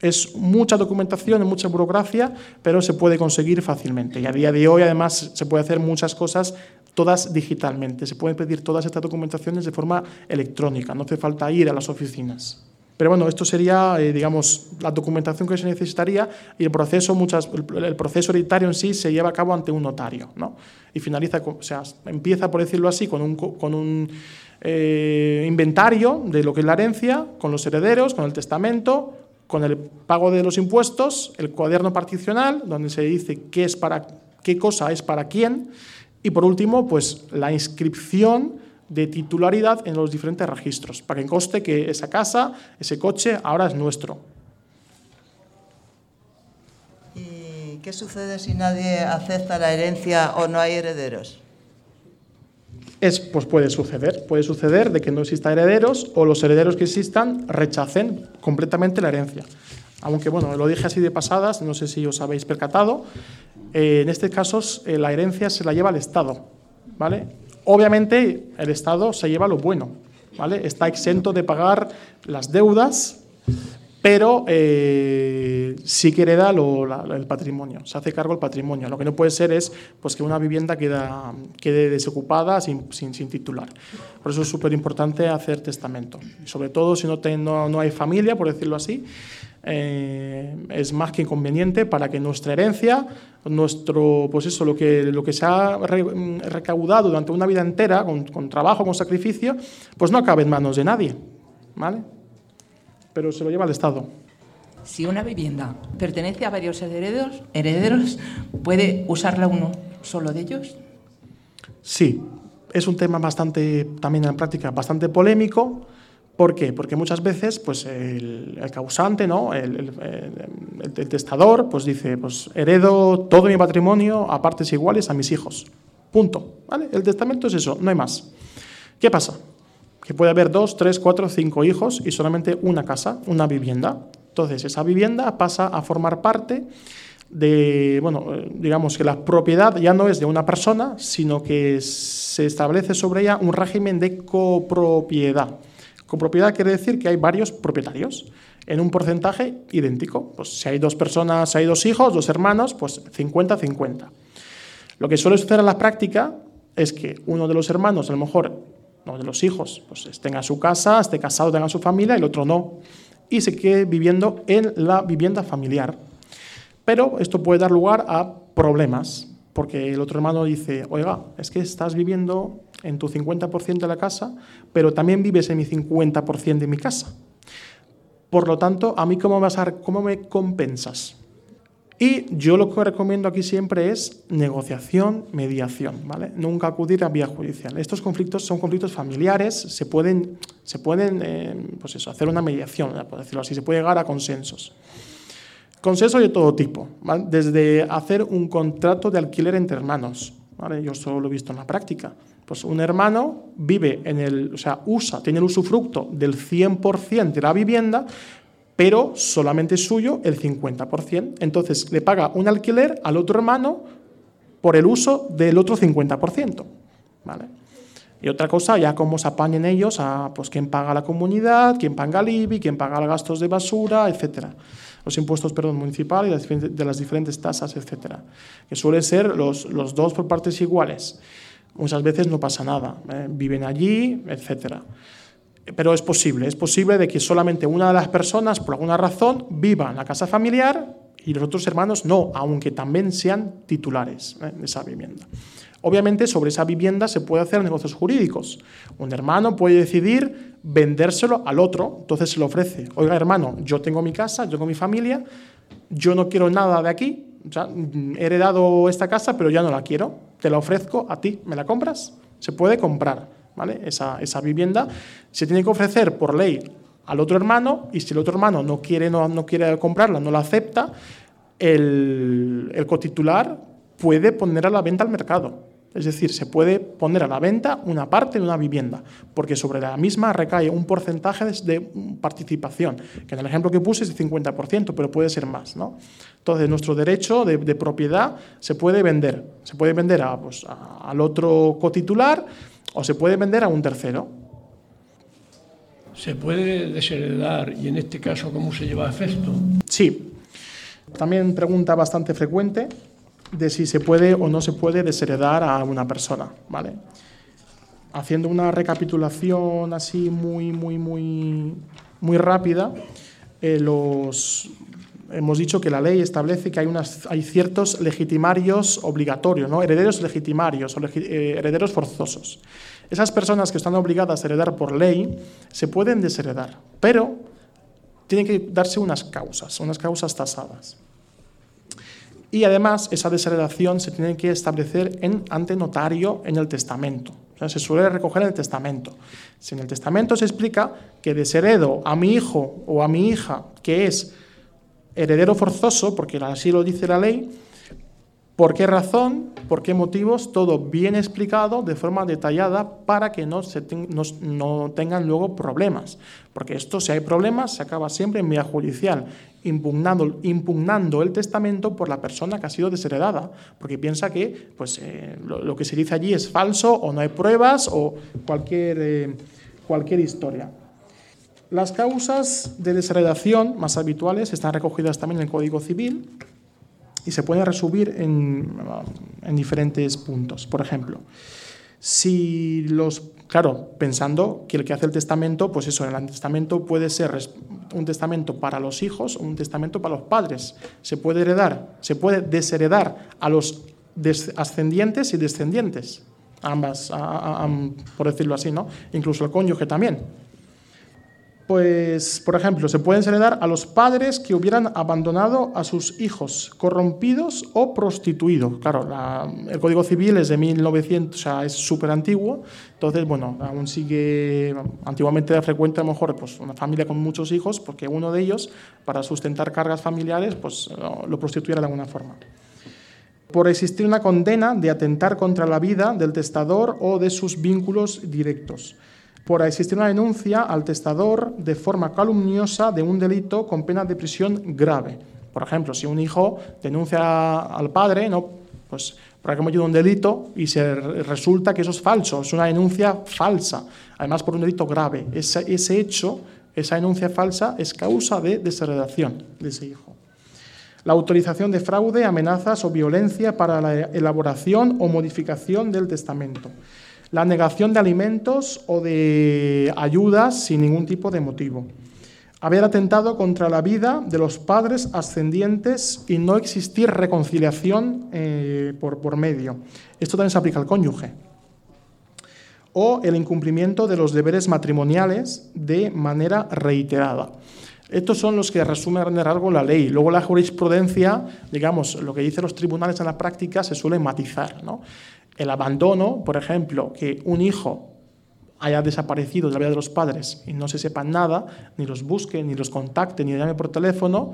es mucha documentación, es mucha burocracia, pero se puede conseguir fácilmente. Y a día de hoy, además, se puede hacer muchas cosas todas digitalmente. Se pueden pedir todas estas documentaciones de forma electrónica, no hace falta ir a las oficinas. Pero bueno, esto sería, eh, digamos, la documentación que se necesitaría y el proceso, muchas, el, proceso hereditario en sí se lleva a cabo ante un notario, ¿no? Y finaliza, o sea, empieza, por decirlo así, con un, con un eh, inventario de lo que es la herencia, con los herederos, con el testamento, con el pago de los impuestos, el cuaderno particional, donde se dice qué, es para, qué cosa es para quién, y por último, pues la inscripción de titularidad en los diferentes registros, para que conste que esa casa, ese coche, ahora es nuestro. ¿Y qué sucede si nadie acepta la herencia o no hay herederos? Es, pues puede suceder, puede suceder de que no exista herederos o los herederos que existan rechacen completamente la herencia. Aunque bueno, lo dije así de pasadas, no sé si os habéis percatado, eh, en este caso eh, la herencia se la lleva al Estado, ¿vale? Obviamente el Estado se lleva lo bueno, ¿vale? Está exento de pagar las deudas, pero eh, sí que hereda el patrimonio, se hace cargo el patrimonio. Lo que no puede ser es pues, que una vivienda queda, quede desocupada sin, sin, titular. Por eso es súper importante hacer testamento. sobre todo si no, no, no hay familia, por decirlo así, eh, es más que inconveniente para que nuestra herencia, nuestro, pues eso, lo que, lo que se ha recaudado durante una vida entera, con, trabajo, con sacrificio, pues no acabe en manos de nadie, ¿vale? Pero se lo lleva el Estado. Si una vivienda pertenece a varios herederos, herederos ¿puede usarla uno solo de ellos? Sí, es un tema bastante, también en práctica, bastante polémico, ¿Por qué? Porque muchas veces pues, el, causante, ¿no? El, testador, pues dice, pues heredo todo mi patrimonio a partes iguales a mis hijos. Punto. ¿Vale? El testamento es eso, no hay más. ¿Qué pasa? Que puede haber dos, tres, cuatro, cinco hijos y solamente una casa, una vivienda. Entonces, esa vivienda pasa a formar parte de, bueno, digamos que la propiedad ya no es de una persona, sino que se establece sobre ella un régimen de copropiedad. Con propiedad quiere decir que hay varios propietarios en un porcentaje idéntico. Pues si hay dos personas, si hay dos hijos, dos hermanos, pues 50-50. Lo que suele suceder en la práctica es que uno de los hermanos, a lo mejor, uno de los hijos, pues tenga su casa, esté casado, tenga su familia, el otro no, y se quede viviendo en la vivienda familiar. Pero esto puede dar lugar a problemas, porque el otro hermano dice, oiga, es que estás viviendo en tu 50% de la casa, pero también vives en mi 50% de mi casa. Por lo tanto, ¿a mí cómo, vas a, cómo me compensas? Y yo lo que recomiendo aquí siempre es negociación, mediación, ¿vale? Nunca acudir a vía judicial. Estos conflictos son conflictos familiares, se pueden, se pueden eh, pues eso, hacer una mediación, por decirlo así, se puede llegar a consensos. Consenso de todo tipo, desde hacer un contrato de alquiler entre hermanos, ¿vale? Yo solo lo he visto en la práctica. Pues un hermano vive en el, o sea, usa, tiene el usufructo del 100% de la vivienda, pero solamente es suyo el 50%. Entonces le paga un alquiler al otro hermano por el uso del otro 50%. ¿vale? Y otra cosa, ya cómo se apañen ellos a pues, quién paga la comunidad, quién paga el IBI, quién paga los gastos de basura, etcétera. Los impuestos perdón, municipales de las diferentes tasas, etcétera. Que suelen ser los, los dos por partes iguales. Muchas veces no pasa nada. ¿eh? Viven allí, etcétera. Pero es posible, es posible de que solamente una de las personas, por alguna razón, viva en la casa familiar y los otros hermanos no, aunque también sean titulares ¿eh? de esa vivienda. Obviamente sobre esa vivienda se puede hacer negocios jurídicos. Un hermano puede decidir vendérselo al otro, entonces se lo ofrece. Oiga hermano, yo tengo mi casa, yo tengo mi familia, yo no quiero nada de aquí, he heredado esta casa pero ya no la quiero, te la ofrezco a ti, ¿me la compras? Se puede comprar, Esa, esa vivienda se tiene que ofrecer por ley al otro hermano y si el otro hermano no quiere, no, no quiere comprarla, no la acepta, el, el cotitular puede poner a la venta al mercado. Es decir, se puede poner a la venta una parte de una vivienda, porque sobre la misma recae un porcentaje de participación, que en el ejemplo que puse es de 50%, pero puede ser más. ¿no? Entonces, nuestro derecho de, propiedad se puede vender. Se puede vender a, pues, al otro cotitular o se puede vender a un tercero. ¿Se puede desheredar y en este caso cómo se lleva a efecto? Sí. También pregunta bastante frecuente de si se puede o no se puede desheredar a una persona, ¿vale? Haciendo una recapitulación así muy, muy, muy, muy rápida, eh, los, hemos dicho que la ley establece que hay, unas, hay ciertos legitimarios obligatorios, herederos legitimarios o eh, herederos forzosos. Esas personas que están obligadas a heredar por ley se pueden desheredar, pero tienen que darse unas causas, unas causas tasadas. Y además, esa desheredación se tiene que establecer en, ante notario en el testamento. Se suele recoger en el testamento. Si en el testamento se explica que desheredo a mi hijo o a mi hija, que es heredero forzoso, porque así lo dice la ley, ¿Por qué razón? ¿Por qué motivos? Todo bien explicado de forma detallada para que no, se no, tengan luego problemas. Porque esto, si hay problemas, se acaba siempre en vía judicial, impugnando, impugnando el testamento por la persona que ha sido desheredada, porque piensa que pues, eh, lo, que se dice allí es falso o no hay pruebas o cualquier, eh, cualquier historia. Las causas de desheredación más habituales están recogidas también en el Código Civil y se puede resumir en, en diferentes puntos. Por ejemplo, si los claro, pensando que el que hace el testamento, pues eso, el testamento puede ser un testamento para los hijos o un testamento para los padres. Se puede heredar, se puede desheredar a los ascendientes y descendientes, ambas, por decirlo así, ¿no? Incluso el cónyuge también. Pues, por ejemplo, se pueden heredar a los padres que hubieran abandonado a sus hijos corrompidos o prostituidos. Claro, el Código Civil es de 1900, o sea, es súper antiguo, entonces, bueno, aún sigue, antiguamente frecuente a lo mejor pues, una familia con muchos hijos, porque uno de ellos, para sustentar cargas familiares, pues lo prostituyera de alguna forma. Por existir una condena de atentar contra la vida del testador o de sus vínculos directos por existir una denuncia al testador de forma calumniosa de un delito con pena de prisión grave. Por ejemplo, si un hijo denuncia al padre, ¿no? pues por ha cometido un delito y se resulta que eso es falso, es una denuncia falsa, además por un delito grave. Ese, ese hecho, esa denuncia falsa, es causa de desheredación de ese hijo. La autorización de fraude, amenazas o violencia para la elaboración o modificación del testamento la negación de alimentos o de ayudas sin ningún tipo de motivo, haber atentado contra la vida de los padres ascendientes y no existir reconciliación eh, por, por medio. Esto también se aplica al cónyuge. O el incumplimiento de los deberes matrimoniales de manera reiterada. Estos son los que resumen algo la ley. Luego la jurisprudencia, digamos, lo que dicen los tribunales en la práctica se suele matizar. ¿no? El abandono, por ejemplo, que un hijo haya desaparecido de la vida de los padres y no se sepa nada, ni los busque, ni los contacte, ni llame por teléfono,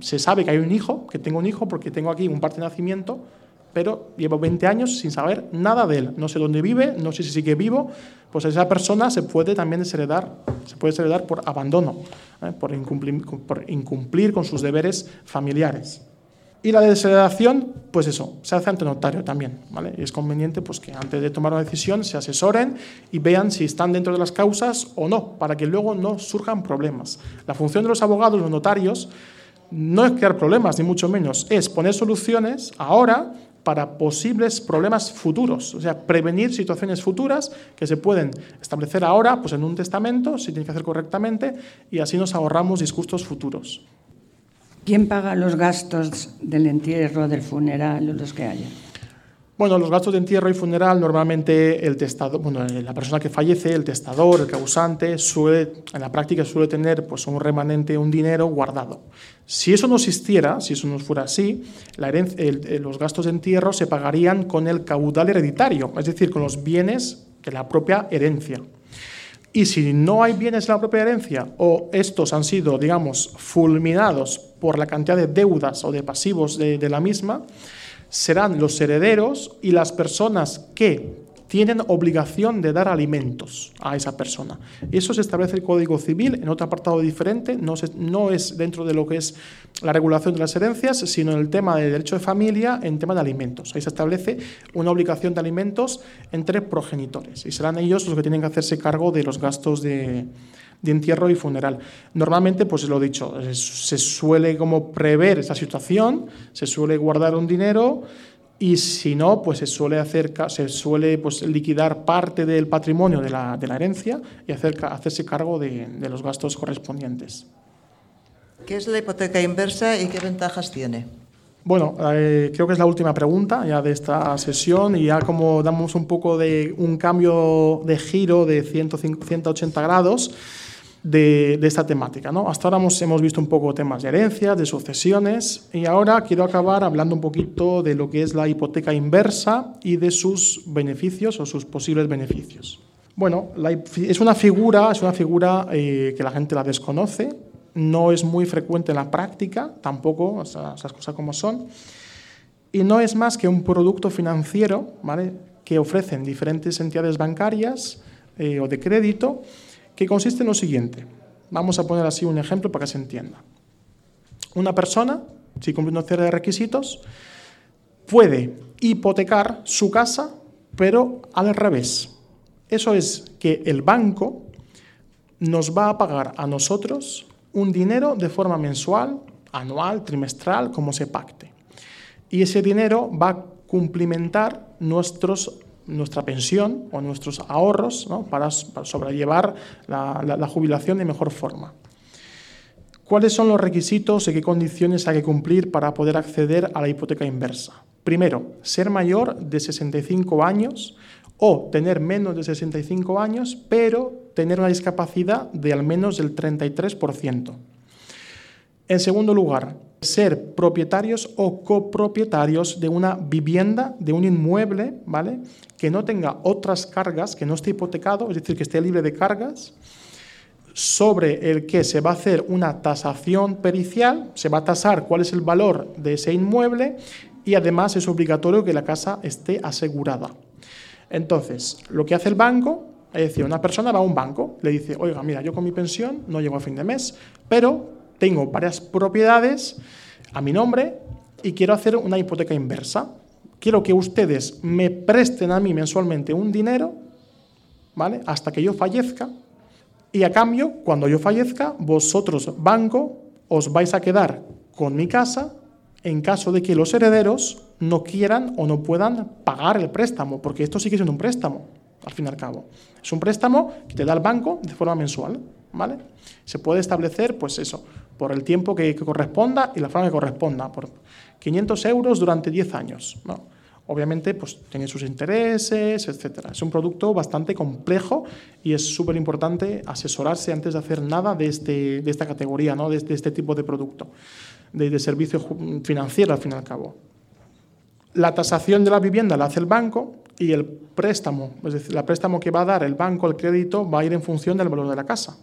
se sabe que hay un hijo, que tengo un hijo porque tengo aquí un parte de nacimiento, pero llevo 20 años sin saber nada de él. No sé dónde vive, no sé si sigue vivo. Pues esa persona se puede también desheredar, se puede desheredar por abandono, ¿eh? por incumplir con sus deberes familiares. Y la desheredación, pues eso, se hace ante notario también, ¿vale? Y es conveniente pues, que antes de tomar una decisión se asesoren y vean si están dentro de las causas o no, para que luego no surjan problemas. La función de los abogados, los notarios, no es crear problemas, ni mucho menos, es poner soluciones ahora para posibles problemas futuros, o sea, prevenir situaciones futuras que se pueden establecer ahora pues en un testamento, si tiene que hacer correctamente, y así nos ahorramos disgustos futuros. ¿Quién paga los gastos del entierro, del funeral los que haya? Bueno, los gastos de entierro y funeral normalmente el testador, bueno, la persona que fallece, el testador, el causante, suele, en la práctica suele tener pues, un remanente, un dinero guardado. Si eso no existiera, si eso no fuera así, la los gastos de entierro se pagarían con el caudal hereditario, es decir, con los bienes de la propia herencia. Y si no hay bienes en la propia herencia o estos han sido, digamos, fulminados por la cantidad de deudas o de pasivos de, de la misma, serán los herederos y las personas que tienen obligación de dar alimentos a esa persona. Eso se establece el Código Civil en otro apartado diferente, no, no es dentro de lo que es la regulación de las herencias, sino en el tema de derecho de familia, en tema de alimentos. Ahí se establece una obligación de alimentos entre progenitores y serán ellos los que tienen que hacerse cargo de los gastos de, de entierro y funeral. Normalmente, pues lo dicho, se suele como prever esa situación, se suele guardar un dinero y si no, pues se suele, hacer, se suele pues, liquidar parte del patrimonio de la, de la herencia y hacer, hacerse cargo de, de, los gastos correspondientes. ¿Qué es la hipoteca inversa y qué ventajas tiene? Bueno, eh, creo que es la última pregunta ya de esta sesión y ya como damos un poco de un cambio de giro de 180 grados de, esta temática. ¿no? Hasta ahora hemos, hemos visto un poco temas de herencias, de sucesiones, y ahora quiero acabar hablando un poquito de lo que es la hipoteca inversa y de sus beneficios o sus posibles beneficios. Bueno, es una figura, es una figura eh, que la gente la desconoce, no es muy frecuente en la práctica, tampoco, esas cosas como son, y no es más que un producto financiero ¿vale? que ofrecen diferentes entidades bancarias eh, o de crédito que consiste en lo siguiente. Vamos a poner así un ejemplo para que se entienda. Una persona, si cumple una serie de requisitos, puede hipotecar su casa, pero al revés. Eso es que el banco nos va a pagar a nosotros un dinero de forma mensual, anual, trimestral, como se pacte. Y ese dinero va a cumplimentar nuestros nuestra pensión o nuestros ahorros para, sobrellevar la, jubilación de mejor forma. ¿Cuáles son los requisitos y qué condiciones hay que cumplir para poder acceder a la hipoteca inversa? Primero, ser mayor de 65 años o tener menos de 65 años, pero tener una discapacidad de al menos del 33%. En segundo lugar, ser propietarios o copropietarios de una vivienda, de un inmueble, ¿vale? Que no tenga otras cargas, que no esté hipotecado, es decir, que esté libre de cargas, sobre el que se va a hacer una tasación pericial, se va a tasar cuál es el valor de ese inmueble y además es obligatorio que la casa esté asegurada. Entonces, lo que hace el banco, es decir, una persona va a un banco, le dice, oiga, mira, yo con mi pensión no llego a fin de mes, pero tengo varias propiedades a mi nombre y quiero hacer una hipoteca inversa. Quiero que ustedes me presten a mí mensualmente un dinero, ¿vale? Hasta que yo fallezca. Y a cambio, cuando yo fallezca, vosotros, banco, os vais a quedar con mi casa en caso de que los herederos no quieran o no puedan pagar el préstamo, porque esto que es un préstamo, al fin y al cabo. Es un préstamo que te da el banco de forma mensual, ¿vale? Se puede establecer, pues eso, por el tiempo que, corresponda y la forma que corresponda, por 500 euros durante 10 años. Obviamente, pues tiene sus intereses, etc. Es un producto bastante complejo y es súper importante asesorarse antes de hacer nada de, este, de esta categoría, ¿no? de, este, tipo de producto, de, de servicio financiero al fin y al cabo. La tasación de la vivienda la hace el banco y el préstamo, es decir, el préstamo que va a dar el banco, el crédito, va a ir en función del valor de la casa.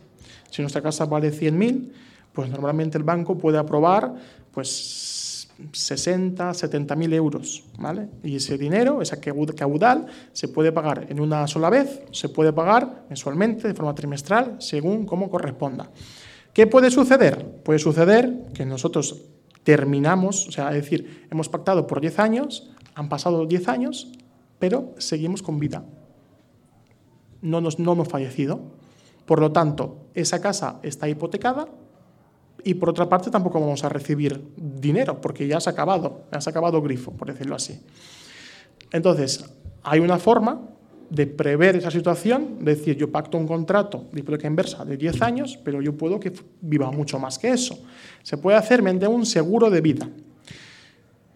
Si nuestra casa vale 100.000, pues normalmente el banco puede aprobar pues 60, 70 mil euros, ¿vale? Y ese dinero, esa caudal, se puede pagar en una sola vez, se puede pagar mensualmente, de forma trimestral, según como corresponda. ¿Qué puede suceder? Puede suceder que nosotros terminamos, o sea, es decir, hemos pactado por 10 años, han pasado 10 años, pero seguimos con vida. No, nos, no hemos fallecido. Por lo tanto, esa casa está hipotecada y por otra parte tampoco vamos a recibir dinero porque ya se ha acabado, ya se ha acabado grifo, por decirlo así. Entonces, hay una forma de prever esa situación, de decir, yo pacto un contrato de hipoteca inversa de 10 años, pero yo puedo que viva mucho más que eso. Se puede hacer mediante un seguro de vida.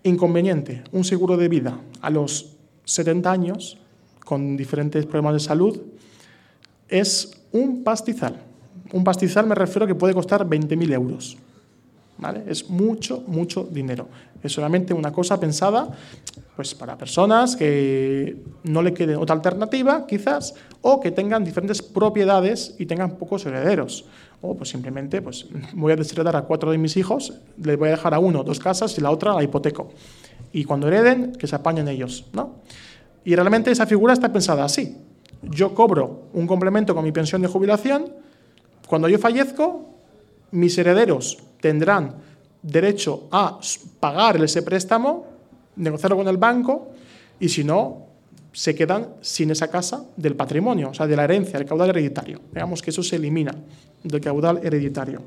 Inconveniente, un seguro de vida a los 70 años, con diferentes problemas de salud, es un pastizal. Un pastizal me refiero a que puede costar 20.000 euros. ¿Vale? Es mucho, mucho dinero. Es solamente una cosa pensada pues, para personas que no le quede otra alternativa, quizás, o que tengan diferentes propiedades y tengan pocos herederos. O pues simplemente pues, voy a desheredar a cuatro de mis hijos, les voy a dejar a uno dos casas y la otra la hipoteco. Y cuando hereden, que se apañen ellos. ¿no? Y realmente esa figura está pensada así. Yo cobro un complemento con mi pensión de jubilación, cuando yo fallezco, mis herederos tendrán derecho a pagar ese préstamo, negociarlo con el banco, y si no, se quedan sin esa casa del patrimonio, o sea, de la herencia, del caudal hereditario. Digamos que eso se elimina del caudal hereditario.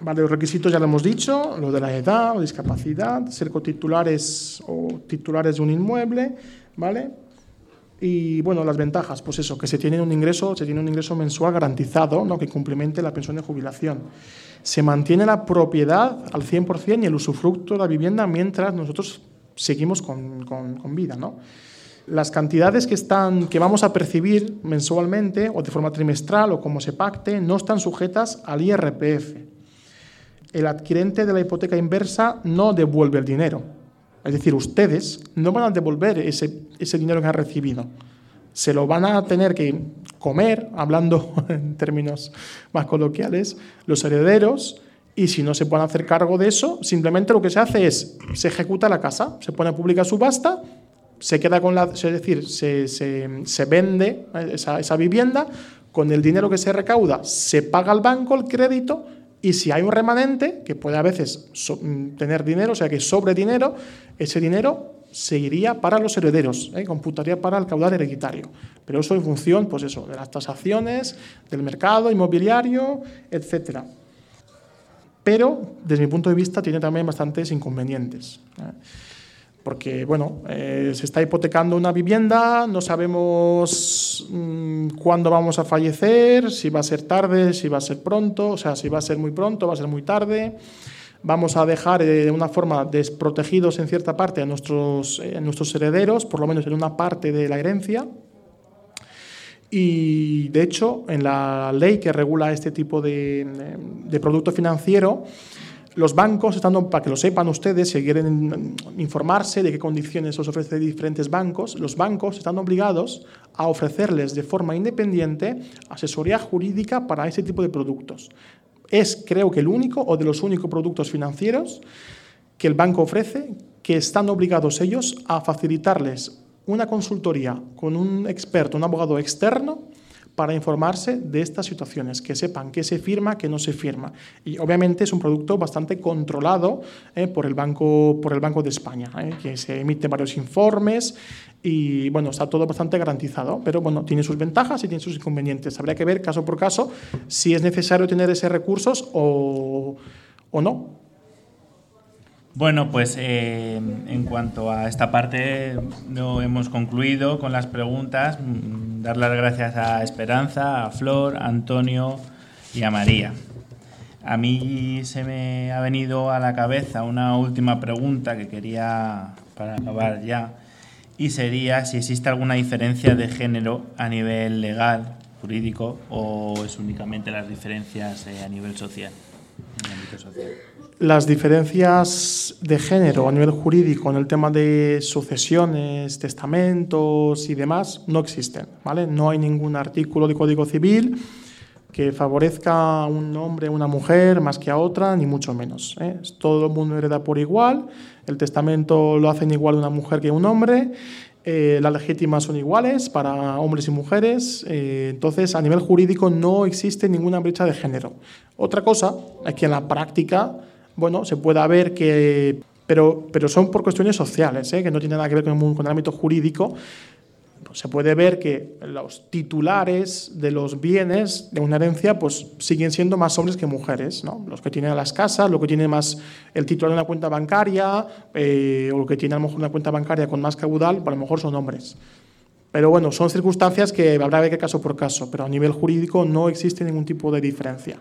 Vale, los requisitos ya lo hemos dicho, lo de la edad, o discapacidad, ser cotitulares o titulares de un inmueble, ¿vale? Y bueno, las ventajas, pues eso, que se tiene un ingreso, se tiene un ingreso mensual garantizado, ¿no? que complemente la pensión de jubilación. Se mantiene la propiedad al 100% y el usufructo de la vivienda mientras nosotros seguimos con, con, vida. ¿no? Las cantidades que, están, que vamos a percibir mensualmente o de forma trimestral o como se pacte no están sujetas al IRPF. El adquirente de la hipoteca inversa no devuelve el dinero es decir, ustedes no van a devolver ese, ese dinero que han recibido. Se lo van a tener que comer, hablando en términos más coloquiales, los herederos, y si no se pueden hacer cargo de eso, simplemente lo que se hace es, se ejecuta la casa, se pone a pública subasta, se queda con la, es decir, se, se, se vende esa, esa, vivienda, con el dinero que se recauda se paga al banco el crédito y si hay un remanente, que puede a veces mm, tener dinero, o sea que sobre dinero, ese dinero seguiría para los herederos, ¿eh? computaría para el caudal hereditario. Pero eso en función pues eso, de las tasaciones, del mercado inmobiliario, etc. Pero, desde mi punto de vista, tiene también bastantes inconvenientes. ¿eh? Porque bueno, eh, se está hipotecando una vivienda, no sabemos mmm, cuándo vamos a fallecer, si va a ser tarde, si va a ser pronto, o sea, si va a ser muy pronto, va a ser muy tarde. Vamos a dejar eh, de una forma desprotegidos en cierta parte a nuestros, eh, nuestros herederos, por lo menos en una parte de la herencia. Y de hecho, en la ley que regula este tipo de, de producto financiero, los bancos, para que lo sepan ustedes, si quieren informarse de qué condiciones os ofrece diferentes bancos, los bancos están obligados a ofrecerles de forma independiente asesoría jurídica para ese tipo de productos. Es, creo que, el único o de los únicos productos financieros que el banco ofrece que están obligados ellos a facilitarles una consultoría con un experto, un abogado externo, para informarse de estas situaciones, que sepan qué se firma, qué no se firma. Y obviamente es un producto bastante controlado eh, por, el Banco, por el Banco de España, eh, que se emiten varios informes y bueno, está todo bastante garantizado, pero bueno, tiene sus ventajas y tiene sus inconvenientes. Habría que ver caso por caso si es necesario tener esos recursos o, o no. Bueno, pues eh, en cuanto a esta parte, no hemos concluido con las preguntas. Dar las gracias a Esperanza, a Flor, a Antonio y a María. A mí se me ha venido a la cabeza una última pregunta que quería para acabar ya, y sería si existe alguna diferencia de género a nivel legal, jurídico, o es únicamente las diferencias eh, a nivel social, en el ámbito social las diferencias de género a nivel jurídico en el tema de sucesiones, testamentos y demás no existen, ¿vale? No hay ningún artículo de Código Civil que favorezca a un hombre o una mujer más que a otra, ni mucho menos. ¿eh? Todo el mundo hereda por igual, el testamento lo hacen igual una mujer que un hombre, eh, las legítimas son iguales para hombres y mujeres, eh, entonces a nivel jurídico no existe ninguna brecha de género. Otra cosa es que en la práctica, bueno, se pueda ver que, pero, pero son por cuestiones sociales, que no tienen nada que ver con, con el ámbito jurídico, se puede ver que los titulares de los bienes de una herencia pues siguen siendo más hombres que mujeres, ¿no? Los que tienen las casas, lo que tiene más el titular de una cuenta bancaria eh, o lo que tiene a lo mejor una cuenta bancaria con más caudal, pues, a lo mejor son hombres. Pero bueno, son circunstancias que habrá que ver caso por caso, pero a nivel jurídico no existe ningún tipo de diferencia.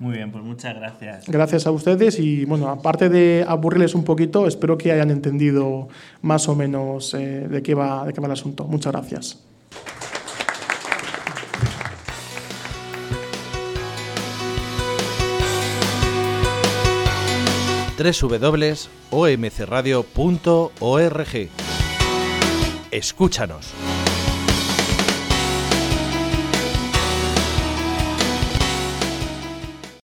Muy bien, pues muchas gracias. Gracias a ustedes y bueno, aparte de aburrirles un poquito, espero que hayan entendido más o menos eh, de, qué va, de qué va el asunto. Muchas gracias. www.omcradio.org Escúchanos.